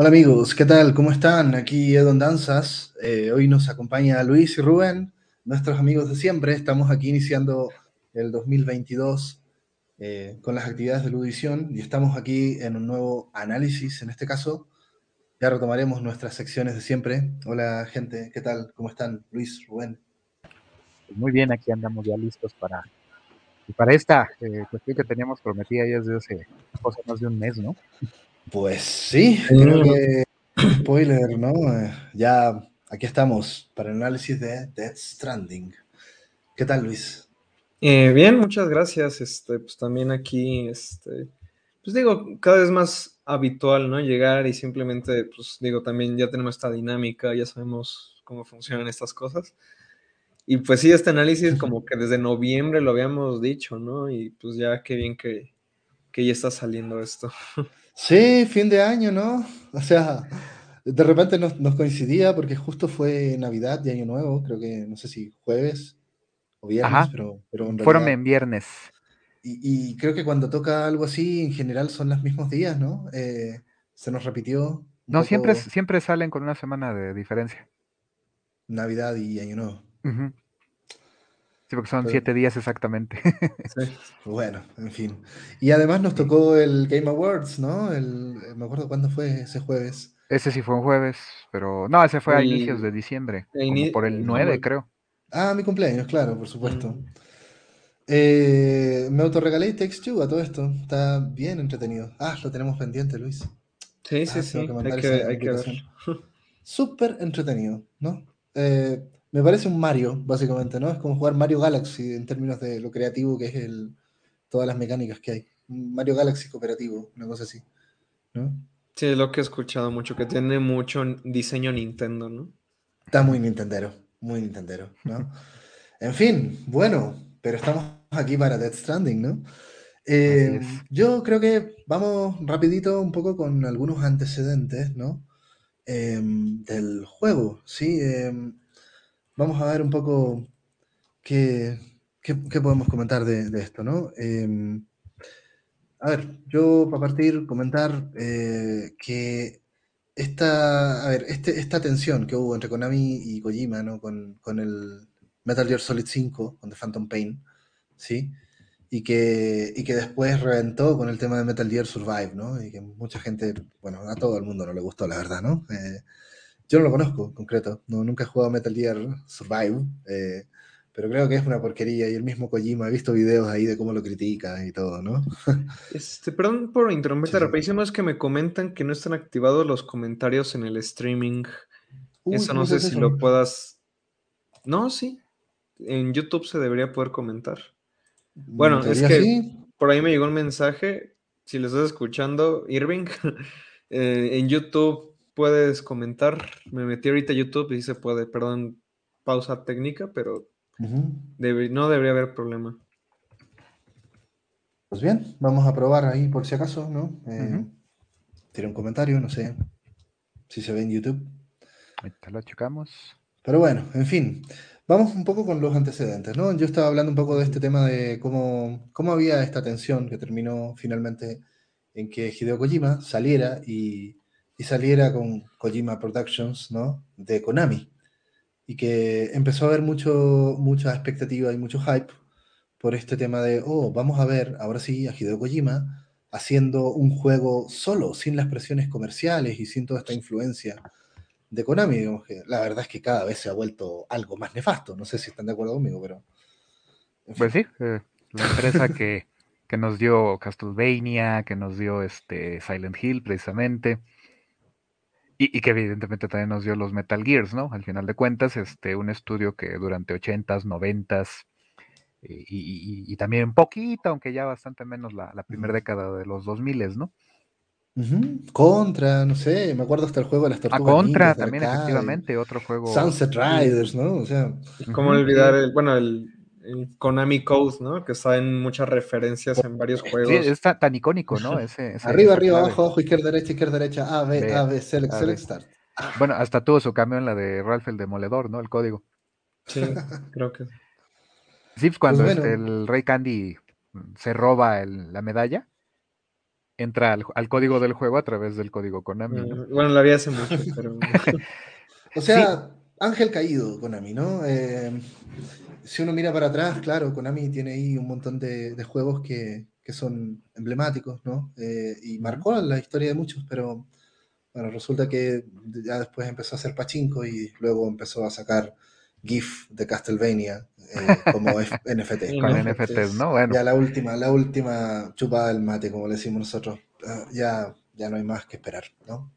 Hola amigos, ¿qué tal? ¿Cómo están? Aquí Edon Danzas. Eh, hoy nos acompaña Luis y Rubén, nuestros amigos de siempre. Estamos aquí iniciando el 2022 eh, con las actividades de Ludición y estamos aquí en un nuevo análisis. En este caso, ya retomaremos nuestras secciones de siempre. Hola gente, ¿qué tal? ¿Cómo están? Luis, Rubén. Muy bien, aquí andamos ya listos para, para esta eh, cuestión que teníamos prometida ya desde hace más de un mes, ¿no? Pues sí, creo que spoiler, ¿no? Eh, ya aquí estamos para el análisis de Death Stranding. ¿Qué tal, Luis? Eh, bien, muchas gracias. Este, pues también aquí, este, pues digo, cada vez más habitual, ¿no? Llegar y simplemente, pues digo, también ya tenemos esta dinámica, ya sabemos cómo funcionan estas cosas. Y pues sí, este análisis como que desde noviembre lo habíamos dicho, ¿no? Y pues ya qué bien que, que ya está saliendo esto. Sí, fin de año, ¿no? O sea, de repente nos, coincidía porque justo fue Navidad y Año Nuevo, creo que no sé si jueves o viernes, pero, pero en Fueron en viernes. Y, creo que cuando toca algo así, en general son los mismos días, ¿no? Eh, se nos repitió. No, siempre, siempre salen con una semana de diferencia. Navidad y Año Nuevo. Sí, porque son siete días exactamente. Bueno, en fin. Y además nos tocó el Game Awards, ¿no? El, me acuerdo cuándo fue ese jueves. Ese sí fue un jueves, pero no, ese fue a inicios de diciembre, como por el 9, creo. Ah, mi cumpleaños, claro, por supuesto. Mm. Eh, me autorregalé Text a todo esto. Está bien entretenido. Ah, lo tenemos pendiente, Luis. Sí, sí, ah, sí. hay que, hay que ver. Súper entretenido, ¿no? Eh, me parece un Mario, básicamente, ¿no? Es como jugar Mario Galaxy en términos de lo creativo que es el, todas las mecánicas que hay. Mario Galaxy cooperativo, una cosa así, ¿no? Sí, es lo que he escuchado mucho, que tiene mucho diseño Nintendo, ¿no? Está muy Nintendero, muy Nintendero, ¿no? en fin, bueno, pero estamos aquí para Death Stranding, ¿no? Eh, yo creo que vamos rapidito un poco con algunos antecedentes, ¿no? Em, del juego, ¿sí? Eh, vamos a ver un poco qué, podemos comentar de, esto, ¿no? Em, a ver, yo para partir comentar eh, que esta, a ver, este, esta tensión que hubo entre Konami y Kojima, ¿no? Con, el Metal Gear Solid 5, con The Phantom Pain, ¿sí? Y que, y que después reventó con el tema de Metal Gear Survive, ¿no? Y que mucha gente, bueno, a todo el mundo no le gustó, la verdad, ¿no? Eh, yo no lo conozco, concreto. No, nunca he jugado Metal Gear Survive, eh, pero creo que es una porquería. Y el mismo Kojima, he visto videos ahí de cómo lo critica y todo, ¿no? Este, perdón por interrumpirte, rapidísimo, es que me comentan que no están activados los comentarios en el streaming. eso no sé si lo puedas. No, sí. En YouTube se debería poder comentar. Bueno, es que por ahí me llegó un mensaje. Si lo estás escuchando, Irving, eh, en YouTube puedes comentar. Me metí ahorita a YouTube y se puede, perdón, pausa técnica, pero no debería haber problema. Pues bien, vamos a probar ahí por si acaso, ¿no? Eh, un comentario, no sé si se ve en YouTube. Ahorita lo checamos. Pero bueno, en fin, vamos un poco con los antecedentes, ¿no? Yo estaba hablando un poco de este tema de cómo, cómo había esta tensión que terminó finalmente en que Hideo Kojima saliera y y saliera con Kojima Productions, ¿no? De Konami. Y que empezó a haber mucho, mucha expectativa y mucho hype por este tema de, oh, vamos a ver ahora sí a Hideo Kojima haciendo un juego solo, sin las presiones comerciales y sin toda esta influencia de Konami. Digamos que la verdad es que cada vez se ha vuelto algo más nefasto. No sé si están de acuerdo conmigo, pero. Pues sí, eh, la empresa que, que, nos dio Castlevania, que nos dio este Silent Hill precisamente, y, que evidentemente también nos dio los Metal Gears, ¿no? Al final de cuentas, este, un estudio que durante 80s, 90s y, también un poquito, aunque ya bastante menos la, primera década de los 2000, ¿no? Contra, no sé, me acuerdo hasta el juego de las ah, tortugas. A Contra también, efectivamente, otro juego. Sunset Riders, ¿no? O sea. ¿Cómo olvidar el, bueno, el, Konami Code, ¿no? Que está en muchas referencias en varios juegos. Sí, es tan, icónico, ¿no? arriba, arriba, abajo, abajo, izquierda, derecha, izquierda, derecha, A, B, A, B, select, select, start. Bueno, hasta tuvo su cambio en la de Ralph el Demoledor, ¿no? El código. Sí, creo que. Sí, pues cuando pues este, el Rey Candy se roba la medalla, entra al, código del juego a través del código Konami. Mm, bueno, lo había hace mucho, pero... o sea, ángel caído Konami, ¿no? Eh, si uno mira para atrás, claro, Konami tiene ahí un montón de, juegos que, son emblemáticos, ¿no? Eh, y marcó la historia de muchos, pero bueno, resulta que ya después empezó a hacer pachinko y luego empezó a sacar GIF de Castlevania eh, como NFT. Con NFTs, ¿no? Bueno. Ya la última, la última chupada del mate, como le decimos nosotros. Ah, ya, ya no hay más que esperar, ¿no?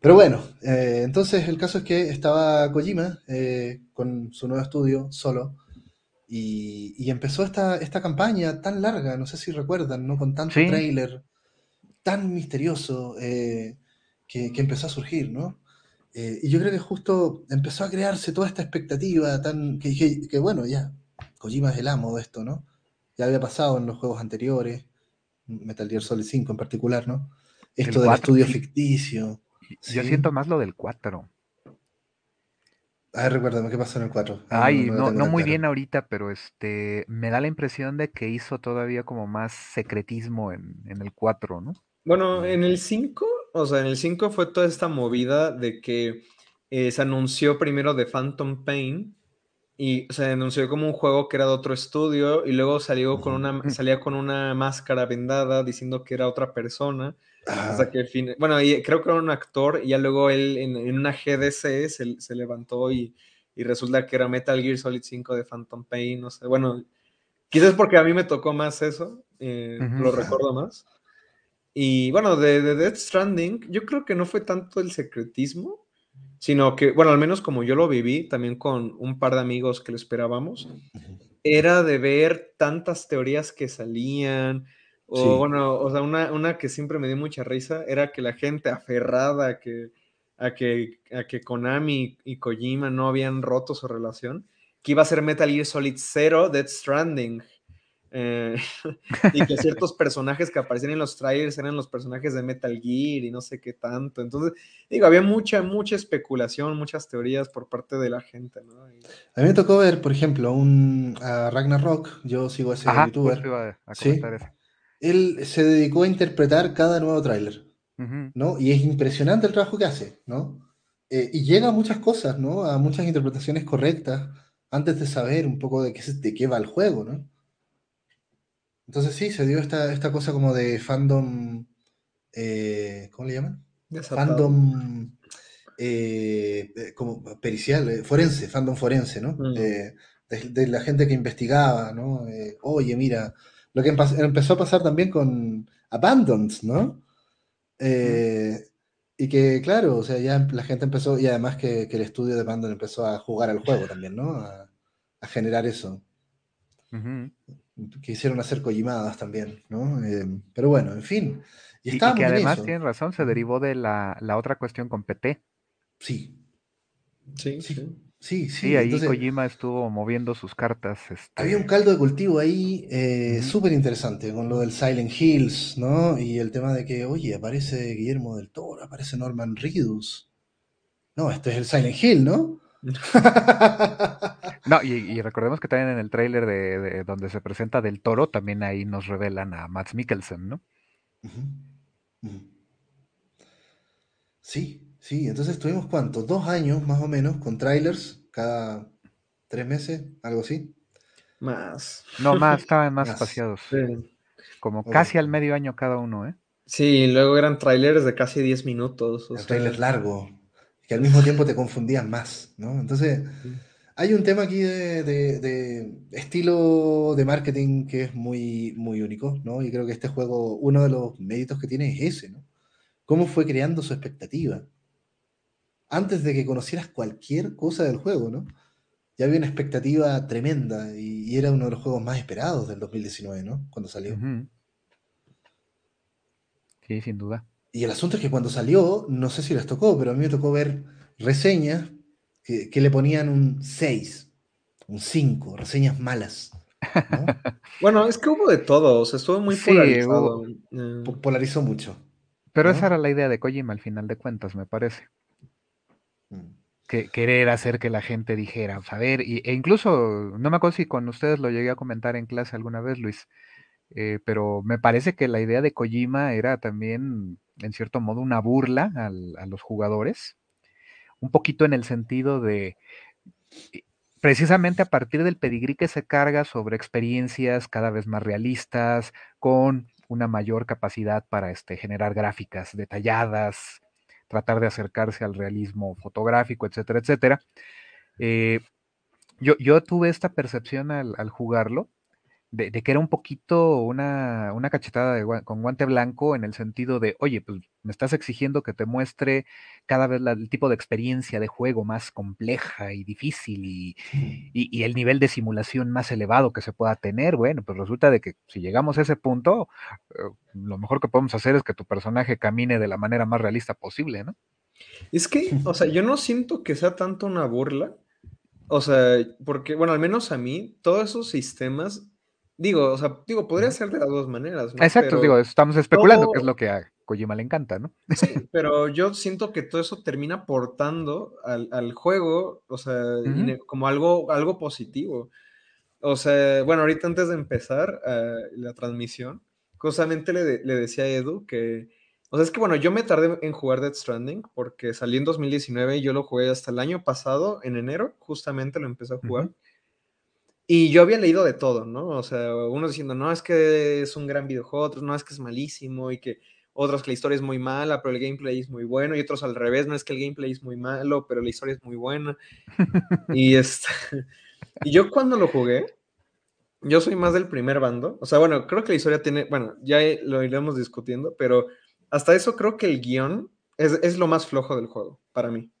Pero bueno, eh, entonces el caso es que estaba Kojima eh, con su nuevo estudio solo y, empezó esta, esta campaña tan larga, no sé si recuerdan, ¿no? Con tanto trailer, tan misterioso que, que, empezó a surgir, ¿no? Eh, y yo creo que justo empezó a crearse toda esta expectativa tan que dije que bueno, ya, Kojima es el amo de esto, ¿no? Ya había pasado en los juegos anteriores, Metal Gear Solid 5 en particular, ¿no? Esto del estudio ficticio. Yo siento más lo del 4. A ver, recuérdame, ¿qué pasó en el 4? Ay, no, no, muy bien ahorita, pero este me da la impresión de que hizo todavía como más secretismo en, en el 4, ¿no? Bueno, en el 5 o sea, en el 5 fue toda esta movida de que eh, se anunció primero de Phantom Pain y se anunció como un juego que era de otro estudio y luego salió con una, salía con una máscara vendada diciendo que era otra persona. Hasta que fin, bueno, y creo que era un actor y ya luego él en, una GDC se, levantó y, resulta que era Metal Gear Solid 5 de Phantom Pain, no sé, bueno, quizás porque a mí me tocó más eso, eh, lo recuerdo más. Y bueno, de, de Death Stranding, yo creo que no fue tanto el secretismo, sino que, bueno, al menos como yo lo viví, también con un par de amigos que lo esperábamos, era de ver tantas teorías que salían, o bueno, o sea, una, una, que siempre me dio mucha risa era que la gente aferrada a que, a que, a que Konami y Kojima no habían roto su relación, que iba a ser Metal Gear Solid 0 Death Stranding. Eh, y que ciertos personajes que aparecían en los trailers eran los personajes de Metal Gear y no sé qué tanto. Entonces, digo, había mucha, mucha especulación, muchas teorías por parte de la gente, ¿no? A mí me tocó ver, por ejemplo, un a Ragnarok, yo sigo a ese youtuber. ¿sí? Él se dedicó a interpretar cada nuevo tráiler, ¿no? Y es impresionante el trabajo que hace, ¿no? Eh, y llega a muchas cosas, ¿no? A muchas interpretaciones correctas antes de saber un poco de qué, de qué va el juego, ¿no? Entonces sí, se dio esta, esta cosa como de fandom, eh, ¿cómo le llaman? Fandom eh, eh, como pericial, forense, fandom forense, ¿no? Mm. de, la gente que investigaba, ¿no? Oye, mira, lo que empezó a pasar también con Abandoned, ¿no? Y que, claro, o sea, ya la gente empezó, y además que, el estudio de Abandoned empezó a jugar al juego también, ¿no? A, generar eso quisieron hacer collimadas también, ¿no? Eh, pero bueno, en fin. Y, y que además tienen razón, se derivó de la, otra cuestión con PT. Sí. Sí, sí. Sí, sí, ahí Kojima estuvo moviendo sus cartas. Este... Había un caldo de cultivo ahí eh, súper interesante con lo del Silent Hills, ¿no? Y el tema de que, oye, aparece Guillermo del Toro, aparece Norman Reedus. No, este es el Silent Hill, ¿no? No, y, recordemos que también en el tráiler de, donde se presenta del toro, también ahí nos revelan a Max Mikkelsen, ¿no? Sí, sí, entonces tuvimos cuánto, dos años más o menos con trailers cada tres meses, algo así. Más. No, más, estaban más, espaciados. Como casi al medio año cada uno, ¿eh? Sí, luego eran trailers de casi 10 minutos. O trailer largo, que al mismo tiempo te confundían más, ¿no? Entonces, hay un tema aquí de, estilo de marketing que es muy, muy único, ¿no? Y creo que este juego, uno de los méritos que tiene es ese, ¿no? Cómo fue creando su expectativa. Antes de que conocieras cualquier cosa del juego, ¿no? Ya había una expectativa tremenda y, era uno de los juegos más esperados del 2019, ¿no? Cuando salió. Sí, sin duda. Y el asunto es que cuando salió, no sé si les tocó, pero a mí me tocó ver reseñas que, le ponían un 6, un 5, reseñas malas. bueno, es que hubo de todo, o sea, estuvo muy polarizado. Eh. Polarizó mucho. Pero esa era la idea de Kojima al final de cuentas, me parece. Mm. Que, querer hacer que la gente dijera, a ver, e incluso, no me acuerdo si con ustedes lo llegué a comentar en clase alguna vez, Luis, eh, pero me parece que la idea de Kojima era también, en cierto modo, una burla a los jugadores, un poquito en el sentido de, eh, precisamente a partir del pedigrí que se carga sobre experiencias cada vez más realistas, con una mayor capacidad para este, generar gráficas detalladas, tratar de acercarse al realismo fotográfico, etcétera, etcétera. Eh, yo, tuve esta percepción al jugarlo, de, que era un poquito una, una cachetada con guante blanco en el sentido de, oye, pues me estás exigiendo que te muestre cada vez el tipo de experiencia de juego más compleja y difícil y, y, el nivel de simulación más elevado que se pueda tener. Bueno, pues resulta de que si llegamos a ese punto, eh, lo mejor que podemos hacer es que tu personaje camine de la manera más realista posible, ¿no? Es que, o sea, yo no siento que sea tanto una burla. O sea, porque, bueno, al menos a mí, todos esos sistemas Digo, o sea, digo, podría ser de las dos maneras. ¿no? Exacto, digo, estamos especulando que es lo que a Kojima le encanta, ¿no? Sí, pero yo siento que todo eso termina aportando al, juego, o sea, como algo, algo positivo. O sea, bueno, ahorita antes de empezar eh, la transmisión, justamente le, le, decía a Edu que, o sea, es que bueno, yo me tardé en jugar Death Stranding porque salí en 2019 y yo lo jugué hasta el año pasado, en enero, justamente lo empecé a jugar. Y yo había leído de todo, ¿no? O sea, unos diciendo, no, es que es un gran videojuego, otros, no, es que es malísimo, y que otros que la historia es muy mala, pero el gameplay es muy bueno, y otros al revés, no es que el gameplay es muy malo, pero la historia es muy buena. y, este, y yo cuando lo jugué, yo soy más del primer bando. O sea, bueno, creo que la historia tiene, bueno, ya lo iremos discutiendo, pero hasta eso creo que el guion es, es lo más flojo del juego, para mí.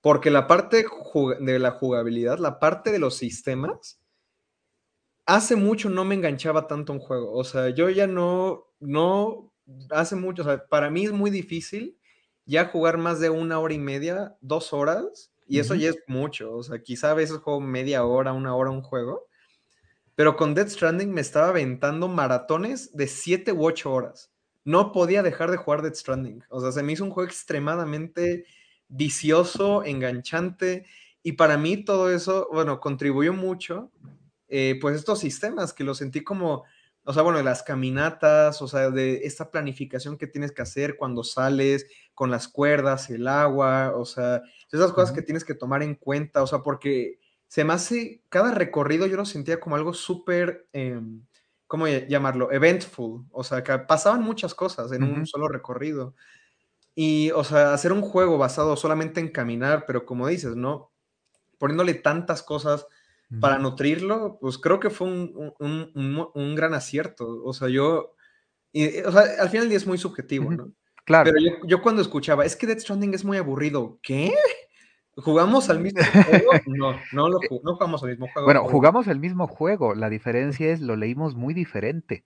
Porque la parte de la jugabilidad, la parte de los sistemas, hace mucho no me enganchaba tanto un juego. O sea, yo ya no, no, hace mucho, o sea, para mí es muy difícil ya jugar más de una hora y media, dos horas, y eso ya es mucho. O sea, quizá a veces juego media hora, una hora un juego. Pero con Dead Stranding me estaba aventando maratones de siete u ocho horas. No podía dejar de jugar Dead Stranding. O sea, se me hizo un juego extremadamente vicioso, enganchante. Y para mí todo eso, bueno, contribuyó mucho eh, pues estos sistemas que lo sentí como, o sea, bueno, las caminatas, o sea, de esta planificación que tienes que hacer cuando sales con las cuerdas, el agua, o sea, esas cosas que tienes que tomar en cuenta, o sea, porque se me hace, cada recorrido yo lo sentía como algo súper, em, ¿cómo llamarlo? Eventful, o sea, que pasaban muchas cosas en un solo recorrido. Y, o sea, hacer un juego basado solamente en caminar, pero como dices, ¿no? Poniéndole tantas cosas para nutrirlo, pues creo que fue un, gran acierto. O sea, yo, o sea, al final el día es muy subjetivo, ¿no? Claro. Pero yo, cuando escuchaba, es que Death Stranding es muy aburrido, ¿qué? ¿Jugamos al mismo juego? No, no, lo, no jugamos al mismo juego. Bueno, jugamos el mismo juego, la diferencia es lo leímos muy diferente.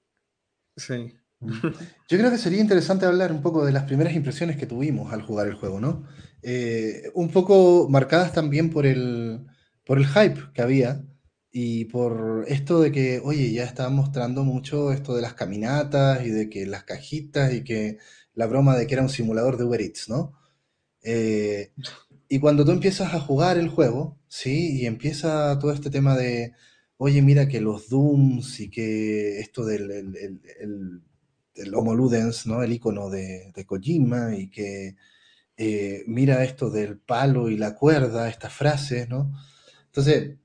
Sí. Yo creo que sería interesante hablar un poco de las primeras impresiones que tuvimos al jugar el juego, ¿no? Eh, un poco marcadas también por el, por el hype que había y por esto de que, oye, ya estaban mostrando mucho esto de las caminatas y de que las cajitas y que la broma de que era un simulador de Uber Eats, ¿no? Eh, y cuando tú empiezas a jugar el juego, ¿sí? Y empieza todo este tema de, oye, mira que los Dooms y que esto del el, Homo Ludens, ¿no? El icono de, de Kojima y que eh, mira esto del palo y la cuerda, estas frases, ¿no? Entonces,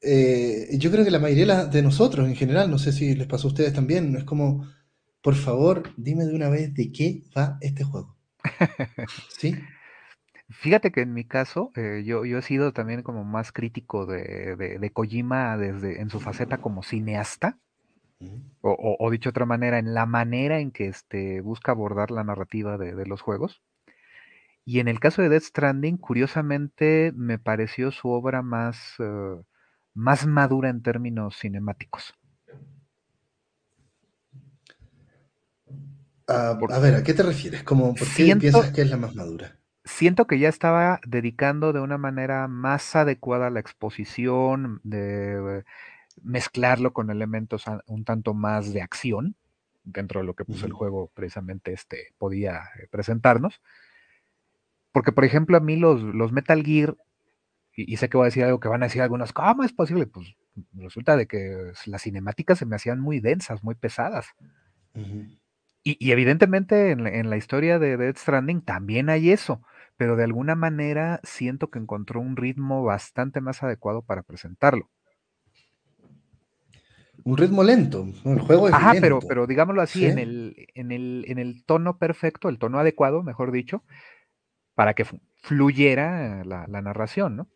eh, yo creo que la mayoría de nosotros en general, no sé si les pasó a ustedes también, es como, por favor, dime de una vez de qué va este juego. ¿Sí? Fíjate que en mi caso, eh, yo, yo he sido también como más crítico de, de, Kojima desde en su faceta como cineasta. o, o, dicho de otra manera, en la manera en que este, busca abordar la narrativa de, de los juegos. Y en el caso de Death Stranding, curiosamente me pareció su obra más, eh, más madura en términos cinemáticos. Ah, a ver, ¿a qué te refieres? ¿Cómo, ¿Por qué piensas que es la más madura? Siento que ya estaba dedicando de una manera más adecuada la exposición, de mezclarlo con elementos un tanto más de acción, dentro de lo que pues, el juego precisamente este, podía eh, presentarnos. Porque, por ejemplo, a mí los, los Metal Gear, y, sé que voy a decir algo que van a decir algunos, ¿cómo es posible? Pues resulta de que las cinemáticas se me hacían muy densas, muy pesadas. y, evidentemente en la, historia de Dead Stranding también hay eso, pero de alguna manera siento que encontró un ritmo bastante más adecuado para presentarlo. Un ritmo lento, el juego es Ajá, pero, pero digámoslo así, en, el, en, el, en el tono perfecto, el tono adecuado, mejor dicho, para que fluyera la, narración, ¿no?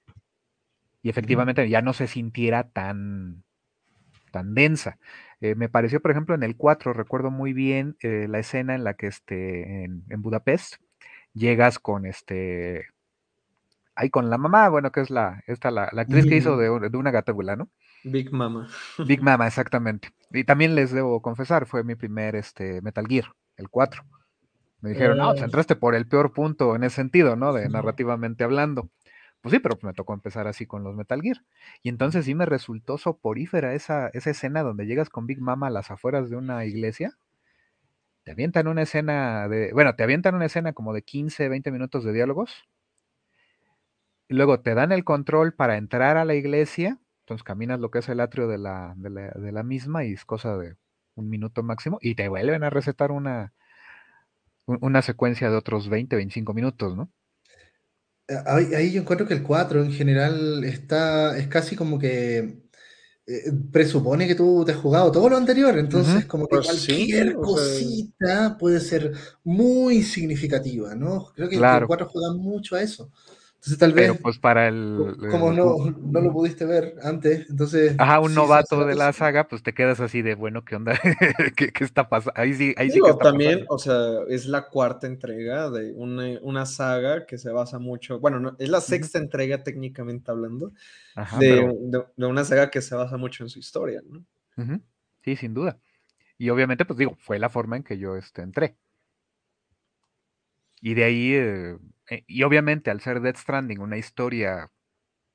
Y efectivamente ya no se sintiera tan, tan densa. Eh, me pareció, por ejemplo, en el 4, recuerdo muy bien eh, la escena en la que este, en, Budapest llegas con este. Ahí con la mamá, bueno, que es la, esta, la, actriz que hizo de, de una gatúbula, ¿no? Big Mama. Big Mama, exactamente. Y también les debo confesar, fue mi primer este, Metal Gear, el 4. Me dijeron, no, pues entraste por el peor punto en ese sentido, ¿no? De narrativamente hablando. Pues sí, pero me tocó empezar así con los Metal Gear. Y entonces sí me resultó soporífera esa, esa escena donde llegas con Big Mama a las afueras de una iglesia. Te avientan una escena de, bueno, te avientan una escena como de 15, 20 minutos de diálogos. Y luego te dan el control para entrar a la iglesia. Entonces caminas lo que es el atrio de la, de la, de la misma y es cosa de un minuto máximo. Y te vuelven a recetar una, una secuencia de otros 20, 25 minutos, ¿no? Eh, ahí, yo encuentro que el 4 en general está, es casi como que eh, presupone que tú te has jugado todo lo anterior, entonces como que pues cualquier cosita puede ser muy significativa, ¿no? Creo que el 4 juega mucho a eso. Entonces tal vez... Pero pues para el... Como no, no lo pudiste ver antes, entonces... Ajá, un novato de la saga, pues te quedas así de, bueno, ¿qué onda? ¿Qué, está pasando? Ahí sí, ahí sí que también, o sea, es la cuarta entrega de una, saga que se basa mucho, bueno, no, es la sexta entrega técnicamente hablando, de, una saga que se basa mucho en su historia, ¿no? Sí, sin duda. Y obviamente, pues digo, fue la forma en que yo este, entré. Y de ahí, eh, eh, y obviamente al ser Dead Stranding una historia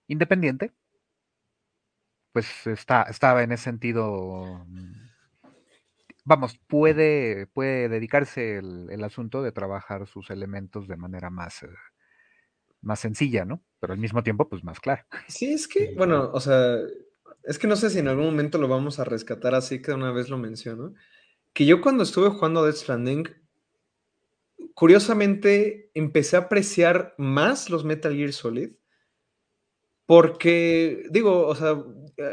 independiente, pues está, estaba en ese sentido, mm, vamos, puede, puede dedicarse el, asunto de trabajar sus elementos de manera más, eh, más sencilla, ¿no? Pero al mismo tiempo, pues más clara. Sí, es que, bueno, o sea, es que no sé si en algún momento lo vamos a rescatar así que una vez lo menciono, que yo cuando estuve jugando Dead Stranding, curiosamente empecé a apreciar más los Metal Gear Solid. Porque, digo, o sea,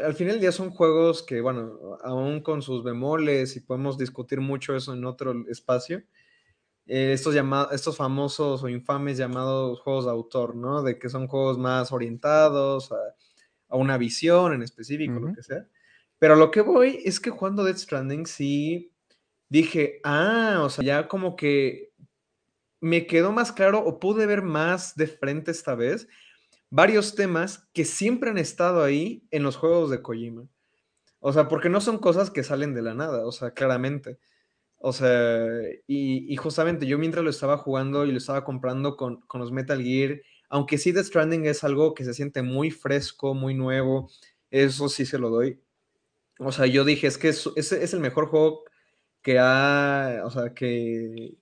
al final del día son juegos que, bueno, aún con sus bemoles y podemos discutir mucho eso en otro espacio, eh, estos, estos famosos o infames llamados juegos de autor, ¿no? De que son juegos más orientados a, una visión en específico, lo que sea. Pero lo que voy es que jugando Dead Stranding sí dije, ah, o sea, ya como que me quedó más claro o pude ver más de frente esta vez varios temas que siempre han estado ahí en los juegos de Kojima. O sea, porque no son cosas que salen de la nada, o sea, claramente. O sea, y, justamente yo mientras lo estaba jugando y lo estaba comprando con, los Metal Gear, aunque sí The Stranding es algo que se siente muy fresco, muy nuevo, eso sí se lo doy. O sea, yo dije, es que es, es el mejor juego que ha, o sea, que,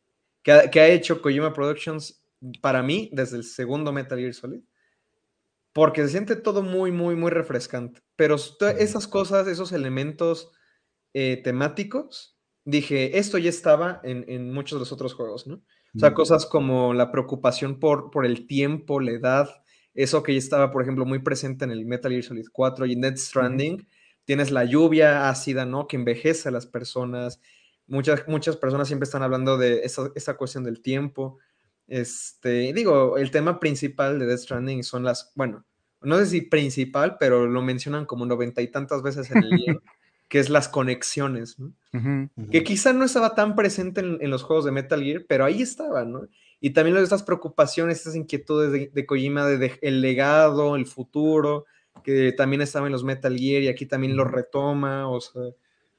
que ha, hecho Kojima Productions para mí desde el segundo Metal Gear Solid. Porque se siente todo muy, muy, muy refrescante. Pero esas cosas, esos elementos eh, temáticos, dije, esto ya estaba en, muchos de los otros juegos, ¿no? O sea, cosas como la preocupación por, por el tiempo, la edad, eso que ya estaba, por ejemplo, muy presente en el Metal Gear Solid 4 y en Dead Stranding. Tienes la lluvia ácida, ¿no? Que envejece a las personas Muchas, muchas personas siempre están hablando de esa, cuestión del tiempo. Este, digo, el tema principal de Death Stranding son las, bueno, no sé si principal, pero lo mencionan como noventa y tantas veces en el libro, que es las conexiones, ¿no? Que quizá no estaba tan presente en, los juegos de Metal Gear, pero ahí estaba, ¿no? Y también estas preocupaciones, estas inquietudes de, de Kojima, de, el legado, el futuro, que también estaba en los Metal Gear y aquí también lo retoma, o sea,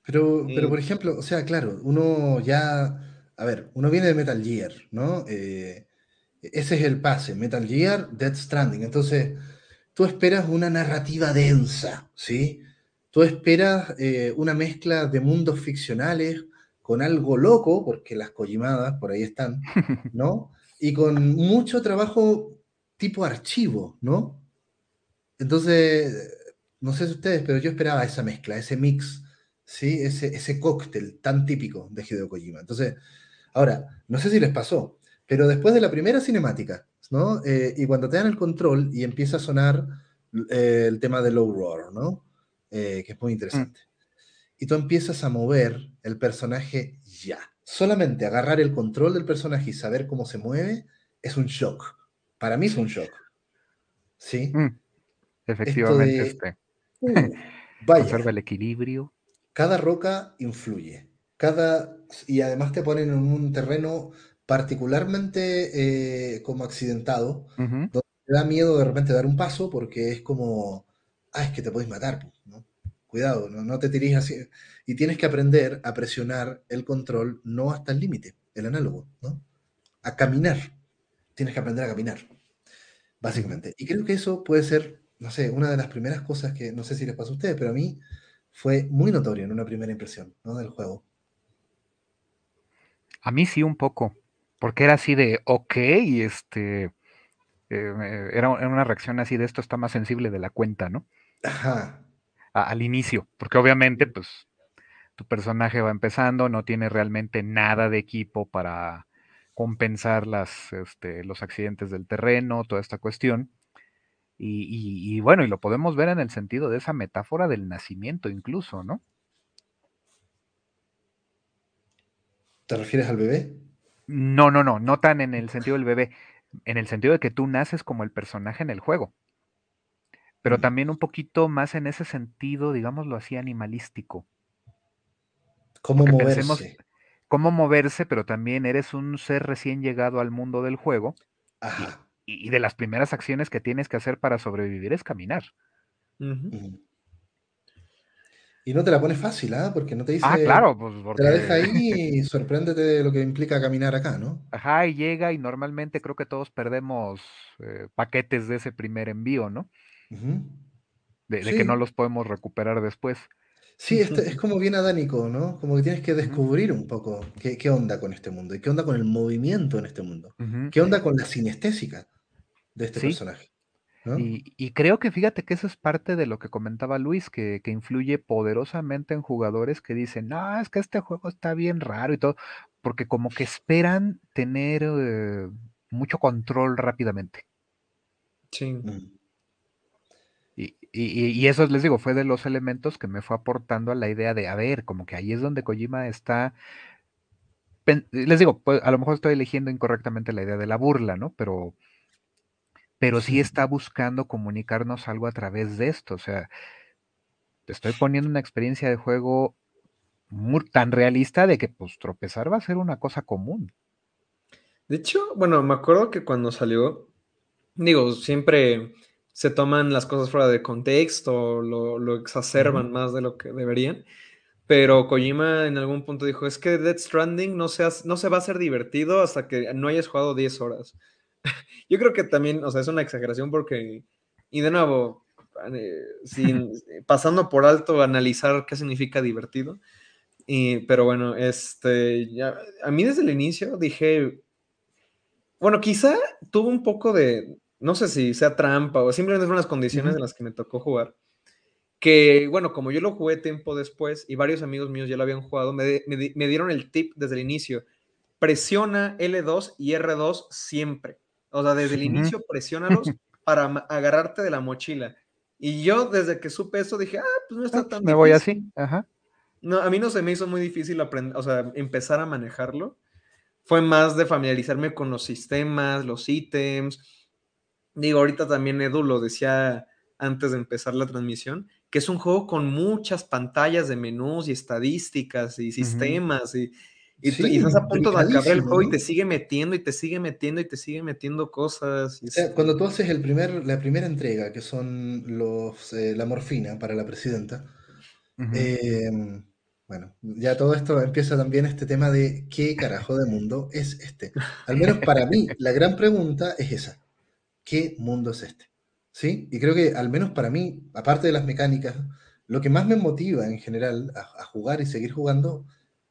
pero, pero, por ejemplo, o sea, claro, uno ya, a ver, uno viene de Metal Gear, ¿no? Eh, ese es el pase, Metal Gear, Dead Stranding. Entonces, tú esperas una narrativa densa, ¿sí? Tú esperas eh, una mezcla de mundos ficcionales con algo loco, porque las collimadas por ahí están, ¿no? Y con mucho trabajo tipo archivo, ¿no? Entonces, no sé si ustedes, pero yo esperaba esa mezcla, ese mix, ¿sí? ese, ese cóctel tan típico de Hideo Kojima. Entonces, ahora, no sé si les pasó, pero después de la primera cinemática, ¿no? Eh, y cuando te dan el control y empieza a sonar eh, el tema de Low Roar, ¿no? Eh, que es muy interesante. Mm. Y tú empiezas a mover el personaje ya. Solamente agarrar el control del personaje y saber cómo se mueve es un shock. Para mí es un shock. ¿Sí? Mm. Efectivamente, este. Uh, vaya. el equilibrio. Cada roca influye. Cada, y además te ponen en un terreno particularmente eh, como accidentado, donde te da miedo de repente dar un paso porque es como, ah, es que te puedes matar, ¿no? Cuidado, no, no te tires así. Y tienes que aprender a presionar el control no hasta el límite, el análogo, ¿no? A caminar. Tienes que aprender a caminar, básicamente. Y creo que eso puede ser, no sé, una de las primeras cosas que, no sé si les pasó a ustedes, pero a mí fue muy notorio en una primera impresión, ¿no? Del juego. A mí sí un poco porque era así de, ok, este, eh, era, una reacción así de esto está más sensible de la cuenta, ¿no? Ajá. al inicio, porque obviamente, pues, tu personaje va empezando, no tiene realmente nada de equipo para compensar las, este, los accidentes del terreno, toda esta cuestión. Y, y, bueno, y lo podemos ver en el sentido de esa metáfora del nacimiento incluso, ¿no? ¿Te refieres al bebé? No, no, no, no tan en el sentido del bebé, en el sentido de que tú naces como el personaje en el juego, pero mm. también un poquito más en ese sentido, digámoslo así, animalístico. ¿Cómo moverse? cómo moverse, pero también eres un ser recién llegado al mundo del juego. Y, de las primeras acciones que tienes que hacer para sobrevivir es caminar. Y no te la pones fácil, ¿ah? Porque no te dice. Ah, claro, pues Te la deja ahí y sorpréndete de lo que implica caminar acá, ¿no? Ajá, y llega y normalmente creo que todos perdemos eh, paquetes de ese primer envío, ¿no? de, que no los podemos recuperar después. Sí, este, es como bien adánico, ¿no? Como que tienes que descubrir un poco qué, qué, onda con este mundo y qué onda con el movimiento en este mundo. ¿Qué onda con la sinestésica de este personaje? Y, creo que fíjate que eso es parte de lo que comentaba Luis, que, influye poderosamente en jugadores que dicen, no, es que este juego está bien raro y todo, porque como que esperan tener eh, mucho control rápidamente. Sí. Mm. Y, y, eso les digo, fue de los elementos que me fue aportando a la idea de, a ver, como que ahí es donde Kojima está. Les digo, pues, a lo mejor estoy eligiendo incorrectamente la idea de la burla, ¿no? Pero pero sí está buscando comunicarnos algo a través de esto. O sea, te estoy poniendo una experiencia de juego muy, tan realista de que pues tropezar va a ser una cosa común. De hecho, bueno, me acuerdo que cuando salió, digo, siempre se toman las cosas fuera de contexto, lo, lo exacerban más de lo que deberían. Pero Kojima en algún punto dijo, es que Dead Stranding no se, no se va a hacer divertido hasta que no hayas jugado 10 horas. Yo creo que también, o sea, es una exageración porque, y de nuevo, eh, sin, pasando por alto analizar qué significa divertido. Y, pero bueno, este, ya, a mí desde el inicio dije, bueno, quizá tuvo un poco de, no sé si sea trampa o simplemente fueron las condiciones en las que me tocó jugar. Que bueno, como yo lo jugué tiempo después y varios amigos míos ya lo habían jugado, me, me dieron el tip desde el inicio. Presiona L2 y R2 siempre. O sea, desde el inicio presiónalos para agarrarte de la mochila. Y yo desde que supe eso dije, ah, pues no está ah, tan Me voy así, ajá. No, a mí no se me hizo muy difícil aprender, o sea, empezar a manejarlo. Fue más de familiarizarme con los sistemas, los ítems. Digo, ahorita también Edu lo decía antes de empezar la transmisión, que es un juego con muchas pantallas de menús y estadísticas y sistemas y y, estás a punto de acabar el juego y te sigue metiendo y te sigue metiendo y te sigue metiendo cosas. cuando tú haces el primer, la primera entrega, que son los, eh, la morfina para la presidenta, em, bueno, ya todo esto empieza también este tema de qué carajo de mundo es este. Al menos para mí, la gran pregunta es esa. ¿Qué mundo es este? ¿Sí? Y creo que al menos para mí, aparte de las mecánicas, lo que más me motiva en general a jugar y seguir jugando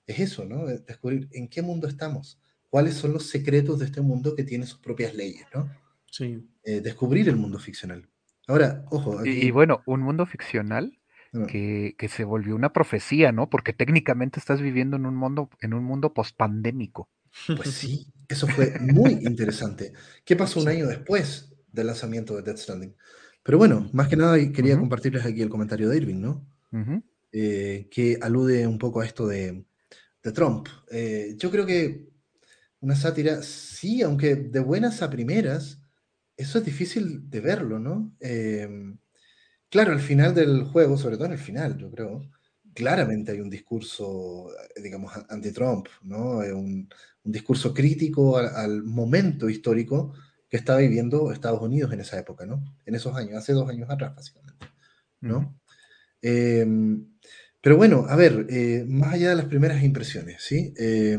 es eso, ¿no? Descubrir en qué mundo estamos, cuáles son los secretos de este mundo que tiene sus propias leyes, ¿no? Sí. Eh, descubrir el mundo ficcional. Ahora, ojo. Y, bueno, un mundo ficcional ah. que, se volvió una profecía, ¿no? Porque técnicamente estás viviendo en un mundo, en un mundo pospandémico. Pues sí, eso fue muy interesante. ¿Qué pasó un año después del lanzamiento de Death Stranding? Pero bueno, más que nada quería compartirles aquí el comentario de Irving, ¿no? Eh, que alude un poco a esto de, Trump. Eh, yo creo que una sátira, sí, aunque de buenas a primeras, eso es difícil de verlo, ¿no? Eh, claro, al final del juego, sobre todo en el final, yo creo, claramente hay un discurso, digamos, anti-Trump, ¿no? Un, un, discurso crítico al, momento histórico que estaba viviendo Estados Unidos en esa época, ¿no? En esos años, hace dos años atrás, básicamente, ¿no? Pero bueno, a ver, eh, más allá de las primeras impresiones, ¿sí? Eh,